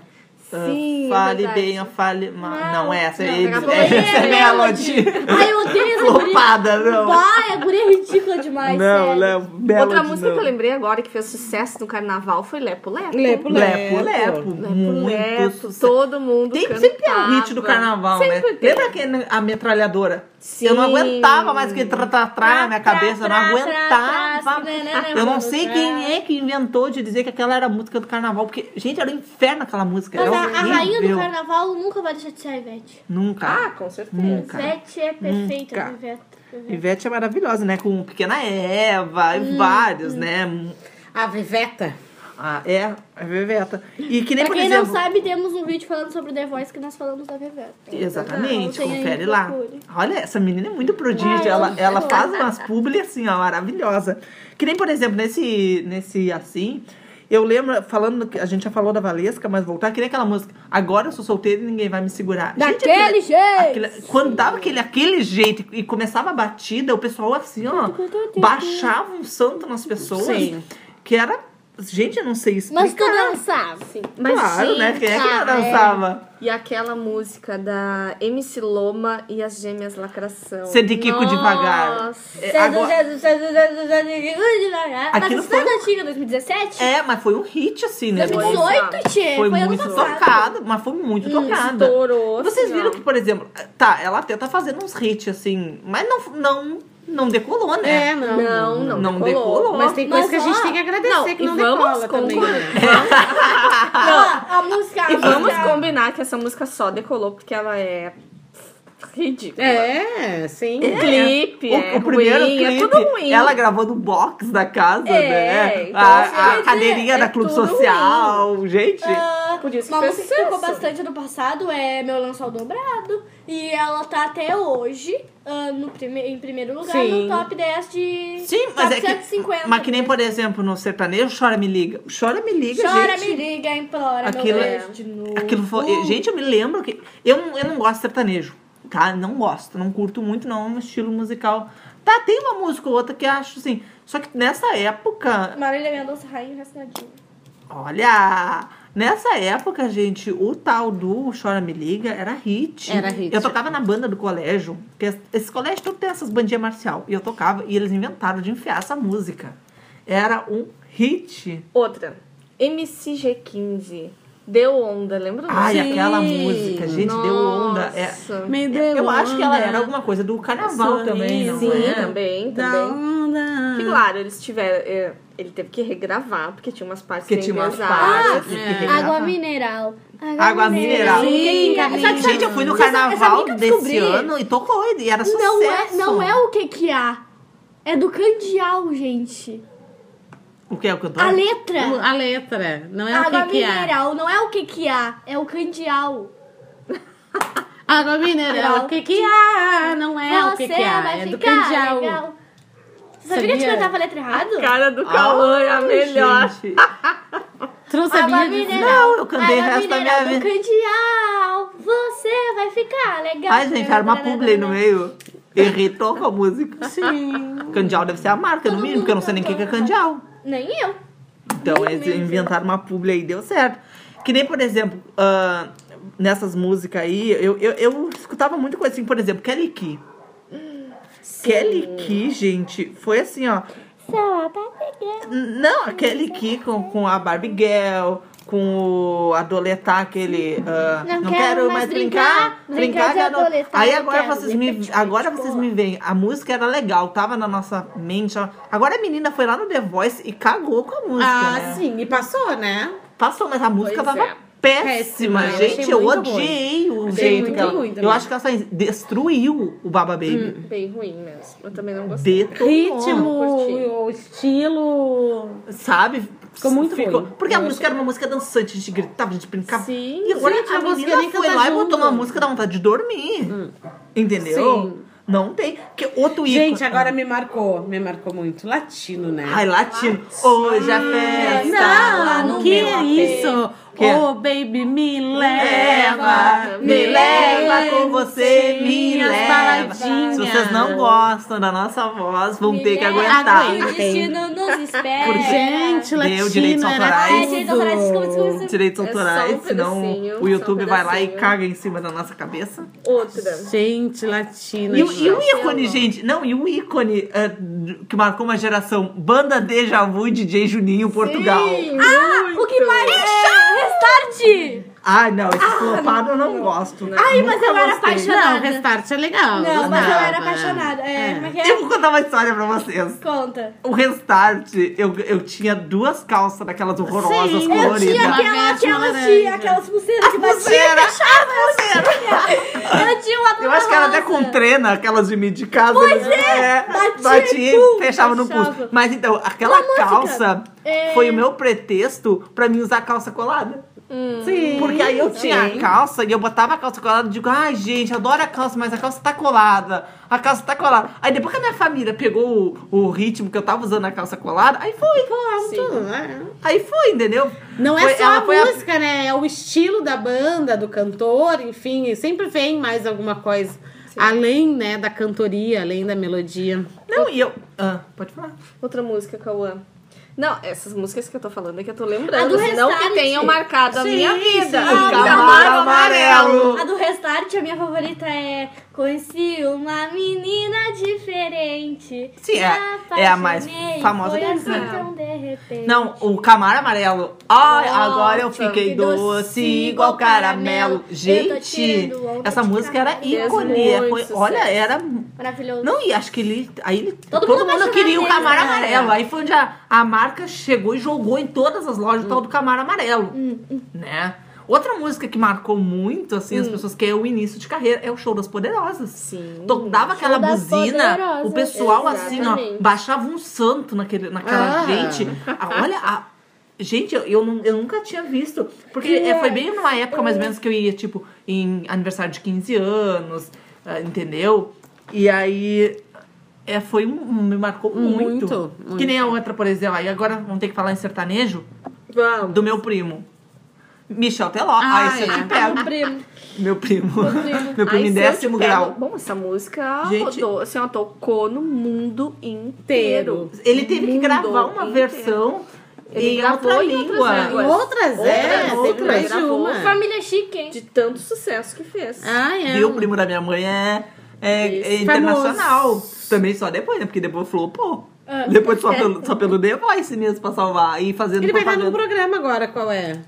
Ah, Sim, é fale verdade. bem, fale. ma- Não, Não, essa não, é, a pouco essa é é Melody. Ai, eu odeio essa guria. Flopada, não. Vai, a guria é ridícula demais, Não. Outra música não. que eu lembrei agora que fez sucesso no carnaval foi Lepo Lepo. Lepo, Lepo, lepo. lepo. Muito Lepo, sucesso. todo mundo Tem, cantava. sempre tem um hit do carnaval, né? Sempre tem. Lembra aquele, a metralhadora? Sim. Eu não aguentava mais aquele tra-tra-tra na minha Tra, cabeça. Eu não aguentava. Eu não sei quem é que inventou de dizer que aquela era a música do carnaval. Porque, gente, era um inferno aquela música. Mas era a, a rainha do carnaval nunca vai deixar de ser a Ivete. Nunca. Ah, com certeza. Nunca. Ivete é perfeita, Nunca. Ivete. Ivete. Ivete é maravilhosa, né? Com Pequena Eva e vários, né? A Viveta. Ah, é, é Veveta. E que nem, Pra por quem exemplo... não sabe, temos um vídeo falando sobre The Voice que nós falamos da Veveta. Exatamente, Então, tem aí, confere lá. procure. Olha, essa menina é muito prodígio. Eu- ela, ela eu- faz umas publi assim, ó, maravilhosa. Que nem, por exemplo, nesse, nesse assim, eu lembro, falando, que a gente já falou da Valesca, mas voltar, que nem aquela música, agora eu sou solteira e ninguém vai me segurar. Gente, Daquele aquele- jeito! aquele- quando dava aquele, aquele jeito e começava a batida, o pessoal assim, ó, baixava um santo nas pessoas. Sim. Que era. Gente, eu não sei explicar. Mas tu dançava. Sim. Mas, Claro, né? gente, Quem é que não ah, é. dançava? E aquela música da MC Loma e as Gêmeas Lacração. De Kiko devagar. Nossa. É, agora- Mas Aquilo isso não é foi- da antiga, 2017? É, mas foi um hit, assim, né? 2018, tchê. Foi, Foi, muito tocado, mas foi muito tocada. Estourou. Vocês assim, viram que, por exemplo, tá, ela até tá fazendo uns hits, assim, mas não, não, não decolou, né? É, não. Não, não, Não decolou. decolou. Mas tem coisa Mas, que a gente ó, tem que agradecer não, que e não vamos decola também. né? Ó, a música... a E vamos combinar que essa música só decolou porque ela é ridícula. É, sim. O clipe, O, é o primeiro ruim, clipe, é tudo ruim. ela gravou no box da casa, É, né? então, a, assim, a cadeirinha dizer, da é Clube Social, gente. Ah, por isso que Uma música que bastante no passado é Meu Lençol Dobrado. E ela tá até hoje ah, no prime em primeiro lugar Sim. no top 10 de. Sim, mas é que. 150. Mas que nem, por exemplo, no sertanejo, Chora Me Liga. Chora Me Liga, Chora, gente. me liga, implora, Aquilo meu é- beijo de novo. Aquilo foi. Gente, eu me lembro que. Eu, não- eu não gosto de sertanejo. Tá? Não gosto. Não curto muito, não. É um estilo musical. Tá, tem uma música ou outra que acho assim. Só que nessa época. Marília Mendonça, Rainha Rasgadinha. Olha! Nessa época, gente, o tal do Chora Me Liga era hit. Era hit. Eu tocava na banda do colégio. Porque esse colégio todo tem essas bandinhas marcial. E eu tocava e eles inventaram de enfiar essa música. Era um hit. Outra. MCG15. Deu onda, lembra? Ai, Sim. aquela música, gente, deu onda. É, Nossa. Me deu eu acho que ela onda. era alguma coisa do carnaval Sorriso. também, não Sim, é? também, Da também. onda. Que, claro, eles tiveram. é, ele teve que regravar, porque tinha umas partes Porque bem tinha umas partes que é. Água mineral. Água mineral. Sim, Sabe- amiga. Gente, eu fui no carnaval que desse descobri? ano e tocou e era sucesso. Não é, não é o que que há. É do Candial, gente. O que é o que eu tô? A letra. A letra, não é Água o que que é. mineral, não é o que que há, é o Candial. Água mineral, o que que há? Não é o que Você que há, vai é do ficar candial. legal. Você sabia que a gente Sabia? cantava a letra errado? Cara do Cauã é a melhor. Tu não Água sabia disso? mineral. Não, eu cantei o água resto da minha do Candial. Você vai ficar legal. Ai, gente, era uma publi aí no meio. Irritou com a música. Sim. Candial deve ser a marca, no Todo mínimo, porque eu não sei nem o que que é candial. Nem eu. Então, eles inventaram uma publi aí, deu certo. Que nem, por exemplo, ah, nessas músicas aí, eu, eu, eu escutava muita coisa assim, por exemplo, Kelly Key. Kelly Key, gente, foi assim, ó. Só tá pegando. Não, a Kelly Key com, com a Barbie Girl, com o Adoletar, aquele. ah, Não não, quero quero, mais mais brincar, brincar. brincar de ado- adoletar, Aí eu agora quero vocês me. Agora vocês me veem. A música era legal, tava na nossa mente. ó. Agora a menina foi lá no The Voice e cagou com a música. Ah, né? sim, e passou, né? Passou, mas a música Pois tava é. péssima. Péssima, eu Gente, eu muito odiei o Achei jeito muito que ela. ruim eu acho que ela só destruiu o Baba Baby. Bem ruim mesmo. Eu também não gostei. Detonou. Ritmo, o estilo. Sabe? Ficou muito ruim. Porque a Eu música era uma música dançante, a gente gritava, a gente brincava. Sim. E agora Gente, a menina nem foi lá e botou junto. uma música da vontade de dormir. Entendeu? Sim. Não tem. Que outro ícone. Gente, agora me marcou, me marcou muito. Latino, né? Ai, latino. Hoje a festa. lá Não, no que meu apê. isso? Que? Oh, baby, me Leva, me leva com você, me leva. baladinhas. Se vocês não gostam da nossa voz, vão Me ter que aguentar. Aguenta. O destino nos espera. Por Gente, Deu latino direitos autorais. Ai, direitos autorais, desculpa, desculpa, desculpa. Direitos É um autorais, senão o YouTube um vai lá e caga em cima da nossa cabeça. Outra. Gente, latino. E, e o ícone, gente, não, e o ícone eh, que marcou uma geração, banda Deja Vu DJ Juninho Portugal. Sim, Ah, o que é restart! Ai, não, esse flopado eu não gosto. Ai, mas Nunca eu era gostei. apaixonada. Não, restart é legal. Não, mas eu era apaixonada. É, é que é? Eu vou contar uma história pra vocês. Conta. O Restart, eu, eu tinha duas calças daquelas horrorosas, Sim, eu coloridas. Tinha Uma aquela, aquelas, tinha aquelas pulseiras que batiam e Pulseira. fechavam. Eu tinha uma Eu acho que era até com trena, aquelas de mim de casa. Pois é, batia batia e pum, e fechava no pulso. Mas então, aquela calça é- foi o meu pretexto pra mim usar calça colada. Sim. Porque aí eu tinha a Sim. calça e eu botava a calça colada e digo, ai gente, adoro a calça, mas a calça tá colada. A calça tá colada. Aí depois que a minha família pegou o, o ritmo que eu tava usando a calça colada, aí foi. Pronto, é. Aí foi, entendeu? Não é Foi- só ela a foi a- música, né? É o estilo da banda, do cantor, enfim, sempre vem mais alguma coisa. Além, né, da cantoria, além da melodia. Não, e eu. Ah, pode falar. Outra música, Cauã. Não, essas músicas que eu tô falando é que eu tô A lembrando. do Não que tenham marcado a minha vida. sim. O Ah, Camaro Amarelo. A do Restart, a minha favorita é Conheci uma menina diferente. Sim, é- é a mais famosa Foi deles, assim né? de repente. Não, o Camaro Amarelo. Ai, Nossa, agora eu fiquei que doce, doce, igual caramelo. Gente, essa música era ícone. Muito Foi, olha, era. Maravilhoso. Não, e acho que ele. Aí ele. Todo Todo, mundo mundo queria o Camaro né? Amarelo. Aí foi onde a, a marca chegou e jogou em todas as lojas o Hum. tal do Camaro Amarelo. Né? Outra música que marcou muito, assim, Hum. as pessoas, que é o início de carreira, é o Show das Poderosas. Sim. Dava aquela buzina, Poderosas. o pessoal assim, ó, Exatamente. baixava um santo naquele, naquela Ah. gente. Ah, olha, a- Gente, eu, eu, eu nunca tinha visto. Porque é, foi bem numa época mais ou menos que eu ia, tipo, em aniversário de 15 anos, ah, entendeu? E aí. É, foi um- me marcou muito. Muito, muito. Que nem a outra, por exemplo. Aí agora vamos ter que falar em sertanejo Vamos. do meu primo. Michel Teló. Ah, esse eu é. te pego. Primo. Meu primo. Meu primo Aí, em se eu décimo grau. Bom, essa música Gente- rodou, assim, ó, tocou no mundo inteiro. Ele teve que gravar uma inteiro. versão Ele em gravou outra em outras língua. línguas. Em outras, é, Outras, outras. mais de uma. Família chique, hein? De tanto sucesso que fez. Ah, é. E o primo da minha mãe é, é, é internacional. Também só depois, né? Porque depois flopou. Ah. Depois só pelo, só pelo The Voice mesmo pra salvar. E fazendo Ele vai estar num programa agora, qual é?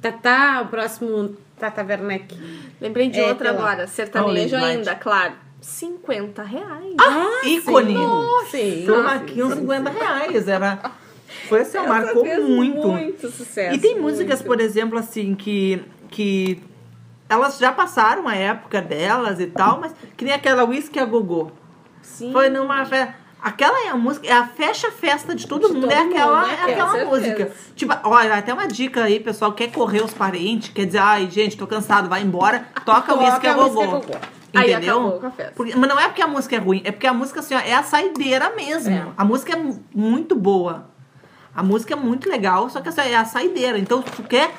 Tatá, o próximo Tata Werneck. Lembrei de É, outra agora, sertanejo Olha, ainda, claro. 50 reais. Ah, ícone! Sim. Aqui uns 50 reais. Era... Foi assim, ó, marcou muito. Muito sucesso. E tem músicas, muito. por exemplo, assim, que, que elas já passaram a época delas e tal, mas que nem aquela Whisky a Gogô. Sim. Foi numa festa. Aquela é a música, é a fecha-festa de todo De mundo, todo é aquela, mundo, né? é aquela música. Tipo, olha, até uma dica aí, pessoal, quer correr os parentes, quer dizer, ai, gente, tô cansado, vai embora, toca o Whisky a Gogô. Entendeu? Porque- mas não é porque a música é ruim, é porque a música assim, ó, é a saideira mesmo. É. A música é mu- muito boa. A música é muito legal, só que assim, é a saideira. Então, tu quer.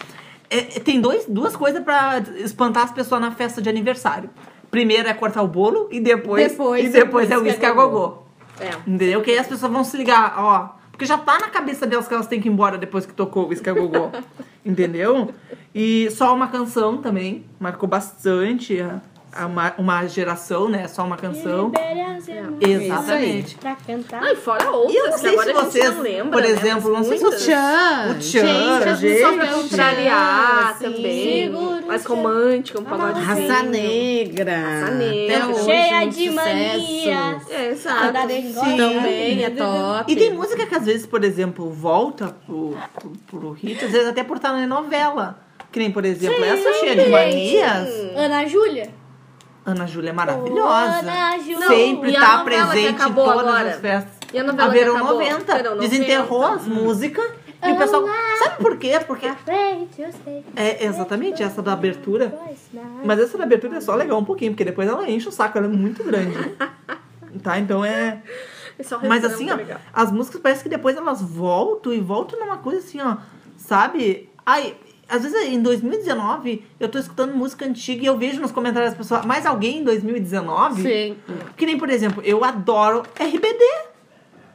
é- tem dois, duas coisas pra espantar as pessoas na festa de aniversário. Primeiro é cortar o bolo e depois, Depois e depois é é o uísque a a gogô. É. Entendeu? Que aí as pessoas vão se ligar, ó. Porque já tá na cabeça delas que elas têm que ir embora depois que tocou o Whisky a Gogô. Entendeu? E só uma canção também. Marcou bastante a uma, uma geração, né? Só uma canção. Exatamente. Pra cantar. Ah, e fora outras, E eu não sei agora se vocês, não lembra, por né? exemplo, não sei se vocês. Tchan. O Tchan, Gente, gente. Só pra contrariar Sim. também. Seguro, Mais tchan. romântica, um pagodezinho. Raça Negra. Raça Negra. Até hoje, Cheia de manias. É, exato. Andar de Sim. Também é top. E tem música que às vezes, por exemplo, volta pro, pro, pro hit, às vezes até por estar na novela. Que nem, por exemplo, essa cheia de manias. Ana Júlia. Ana Júlia é maravilhosa. Ana Júlia. Sempre tá presente em todas agora? as festas. E a novela a Verão acabou? 90. Verão 90. Desenterrou as músicas. E o pessoal. Sabe por quê? Porque. É exatamente essa da abertura. Mas essa da abertura é só legal um pouquinho, porque depois ela enche o saco, ela é muito grande. Tá? Então é. É Mas assim, é ó, as músicas parece que depois elas voltam e voltam numa coisa assim, ó, sabe? Ai, às vezes em 2019 eu tô escutando música antiga e eu vejo nos comentários das pessoas, mais alguém em 2019? Sim. Que nem, por exemplo, eu adoro RBD.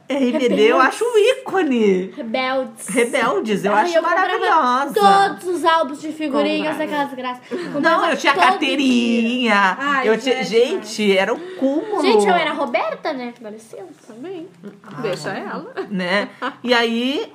RBD eu acho um ícone. Rebeldes. Rebeldes, eu Ai, acho eu maravilhosa. Todos os álbuns de figurinhas Comprava. daquelas graças. Não, eu tinha carteirinha. Ai, eu tinha, gente, era o cúmulo. Gente, eu era a Roberta, né? Dá licença. Também. Deixa ela. né? E aí,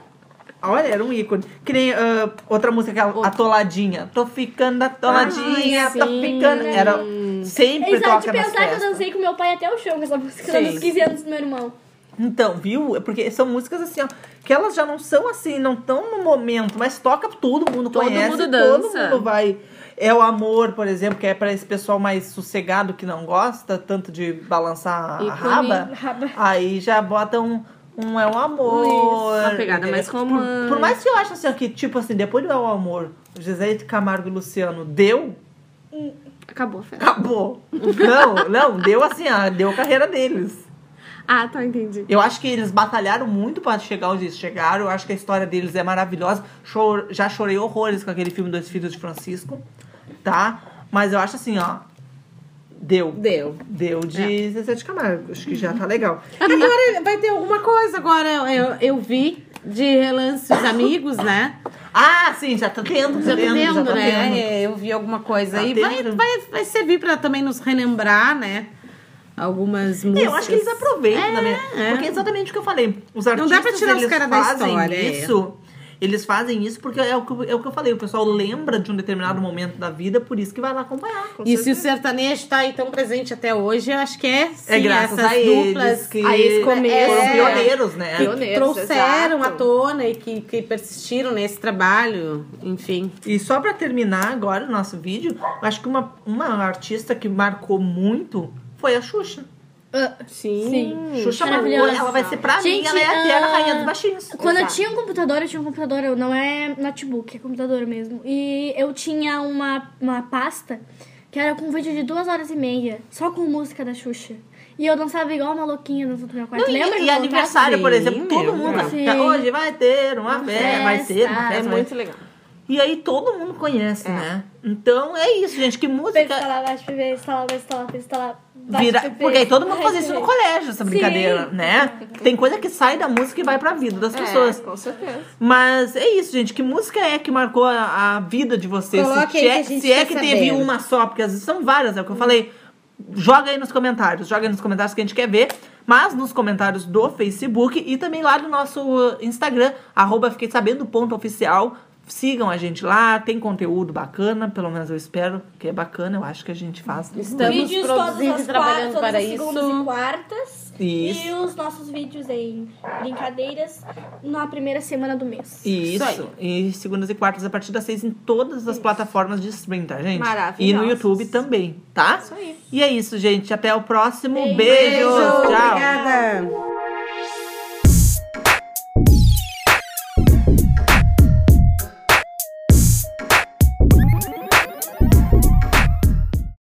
olha, era um ícone. Que nem ah, outra música, aquela Atoladinha. Tô ficando atoladinha, Ai, tô sim. ficando. Era sempre Eles toca de nas pensar que eu festas. dancei com meu pai até o chão com essa música Sim. nos 15 anos do meu irmão. Então, viu? É Porque são músicas assim, ó, que elas já não são assim, não estão no momento, mas toca todo mundo Todo conhece, mundo todo dança. mundo vai. É o amor, por exemplo, que é pra esse pessoal mais sossegado que não gosta tanto de balançar a Ícone. raba. Raba. Aí já bota um, um é um amor. Isso, uma pegada mais Por- romântica. Por, mais que eu acho assim, que, tipo assim, depois do É o Amor, de Camargo e Luciano deu, Acabou a festa. acabou. não, não, deu assim, ó, deu a carreira deles. Ah, tá, entendi. Eu acho que eles batalharam muito pra chegar onde eles chegaram. Eu acho que a história deles é maravilhosa. Chor- já chorei horrores com aquele filme Dois Filhos de Francisco, tá? Mas eu acho assim, ó. Deu. Deu. Deu de Zezé de Camargo. Acho que já tá legal. Agora vai ter alguma coisa. Agora eu, eu vi de relance os amigos, né? Ah, sim, já tá tendo. Já tá tendo, já tendo, tá né? tendo. É, Eu vi alguma coisa Tá aí. Vai, vai, vai servir pra também nos relembrar, né? Algumas músicas. Eu acho que eles aproveitam é. Porque é exatamente o que eu falei. Os Não artistas, dá pra tirar os caras da história, é. Eles fazem isso porque é o, que, é o que eu falei. O pessoal lembra de um determinado momento da vida, por isso que vai lá acompanhar. com E se o certeza. sertanejo tá aí tão presente até hoje, eu acho que é, sim, É graças essas a eles duplas que a esse começo, foram é, pioneiros, né? que Pioneiros, trouxeram exato. à tona e que, que persistiram nesse trabalho, enfim. E só pra terminar agora o nosso vídeo, acho que uma, uma artista que marcou muito foi a Xuxa. Sim. Sim. Xuxa marcou, Maravilhosa. ela vai ser pra mim, Gente, ela é eterna ah, rainha dos baixinhos. Quando eu tinha um computador, eu tinha um computador, não é notebook, é computador mesmo. E eu tinha uma, uma pasta que era com vídeo de duas horas e meia, só com música da Xuxa. E eu dançava igual uma louquinha dentro do meu quarto. Não, e- Lembra e, eu aniversário, por Sim, exemplo, todo mundo. Hoje vai ter uma, Uma festa, vai ter uma festa. É muito legal. E aí todo mundo conhece, né? Então é isso, gente. Que música Instalar, baixa PV, instalar, vai instalar, vai instalar, vira. PV, Porque aí todo mundo fazia isso no PV. colégio, essa brincadeira, Sim. né? Tem coisa que sai da música e vai pra vida das pessoas. É, com certeza. Mas é isso, gente. Que música é que marcou a, a vida de vocês? Coloque se aí é, que a gente se é quer que saber. teve uma só, porque às vezes são várias, é o que eu falei. Joga aí nos comentários, joga aí nos comentários que a gente quer ver. Mas nos comentários do Facebook e também lá do nosso Instagram, arroba fiquei sabendo ponto oficial. Sigam a gente lá, tem conteúdo bacana, pelo menos eu espero que é bacana, eu acho que a gente faz. Estamos Vídeos todas produzindo as e trabalhando quartas, para todas as segundas isso. e quartas. Isso. E os nossos vídeos em brincadeiras na primeira semana do mês. Isso. Isso E segundas e quartas a partir das seis em todas as plataformas de stream, tá, gente? E no. YouTube também, tá? Isso aí. E é isso, gente. Até o próximo. Beijo. Beijo. Beijo, Tchau. obrigada.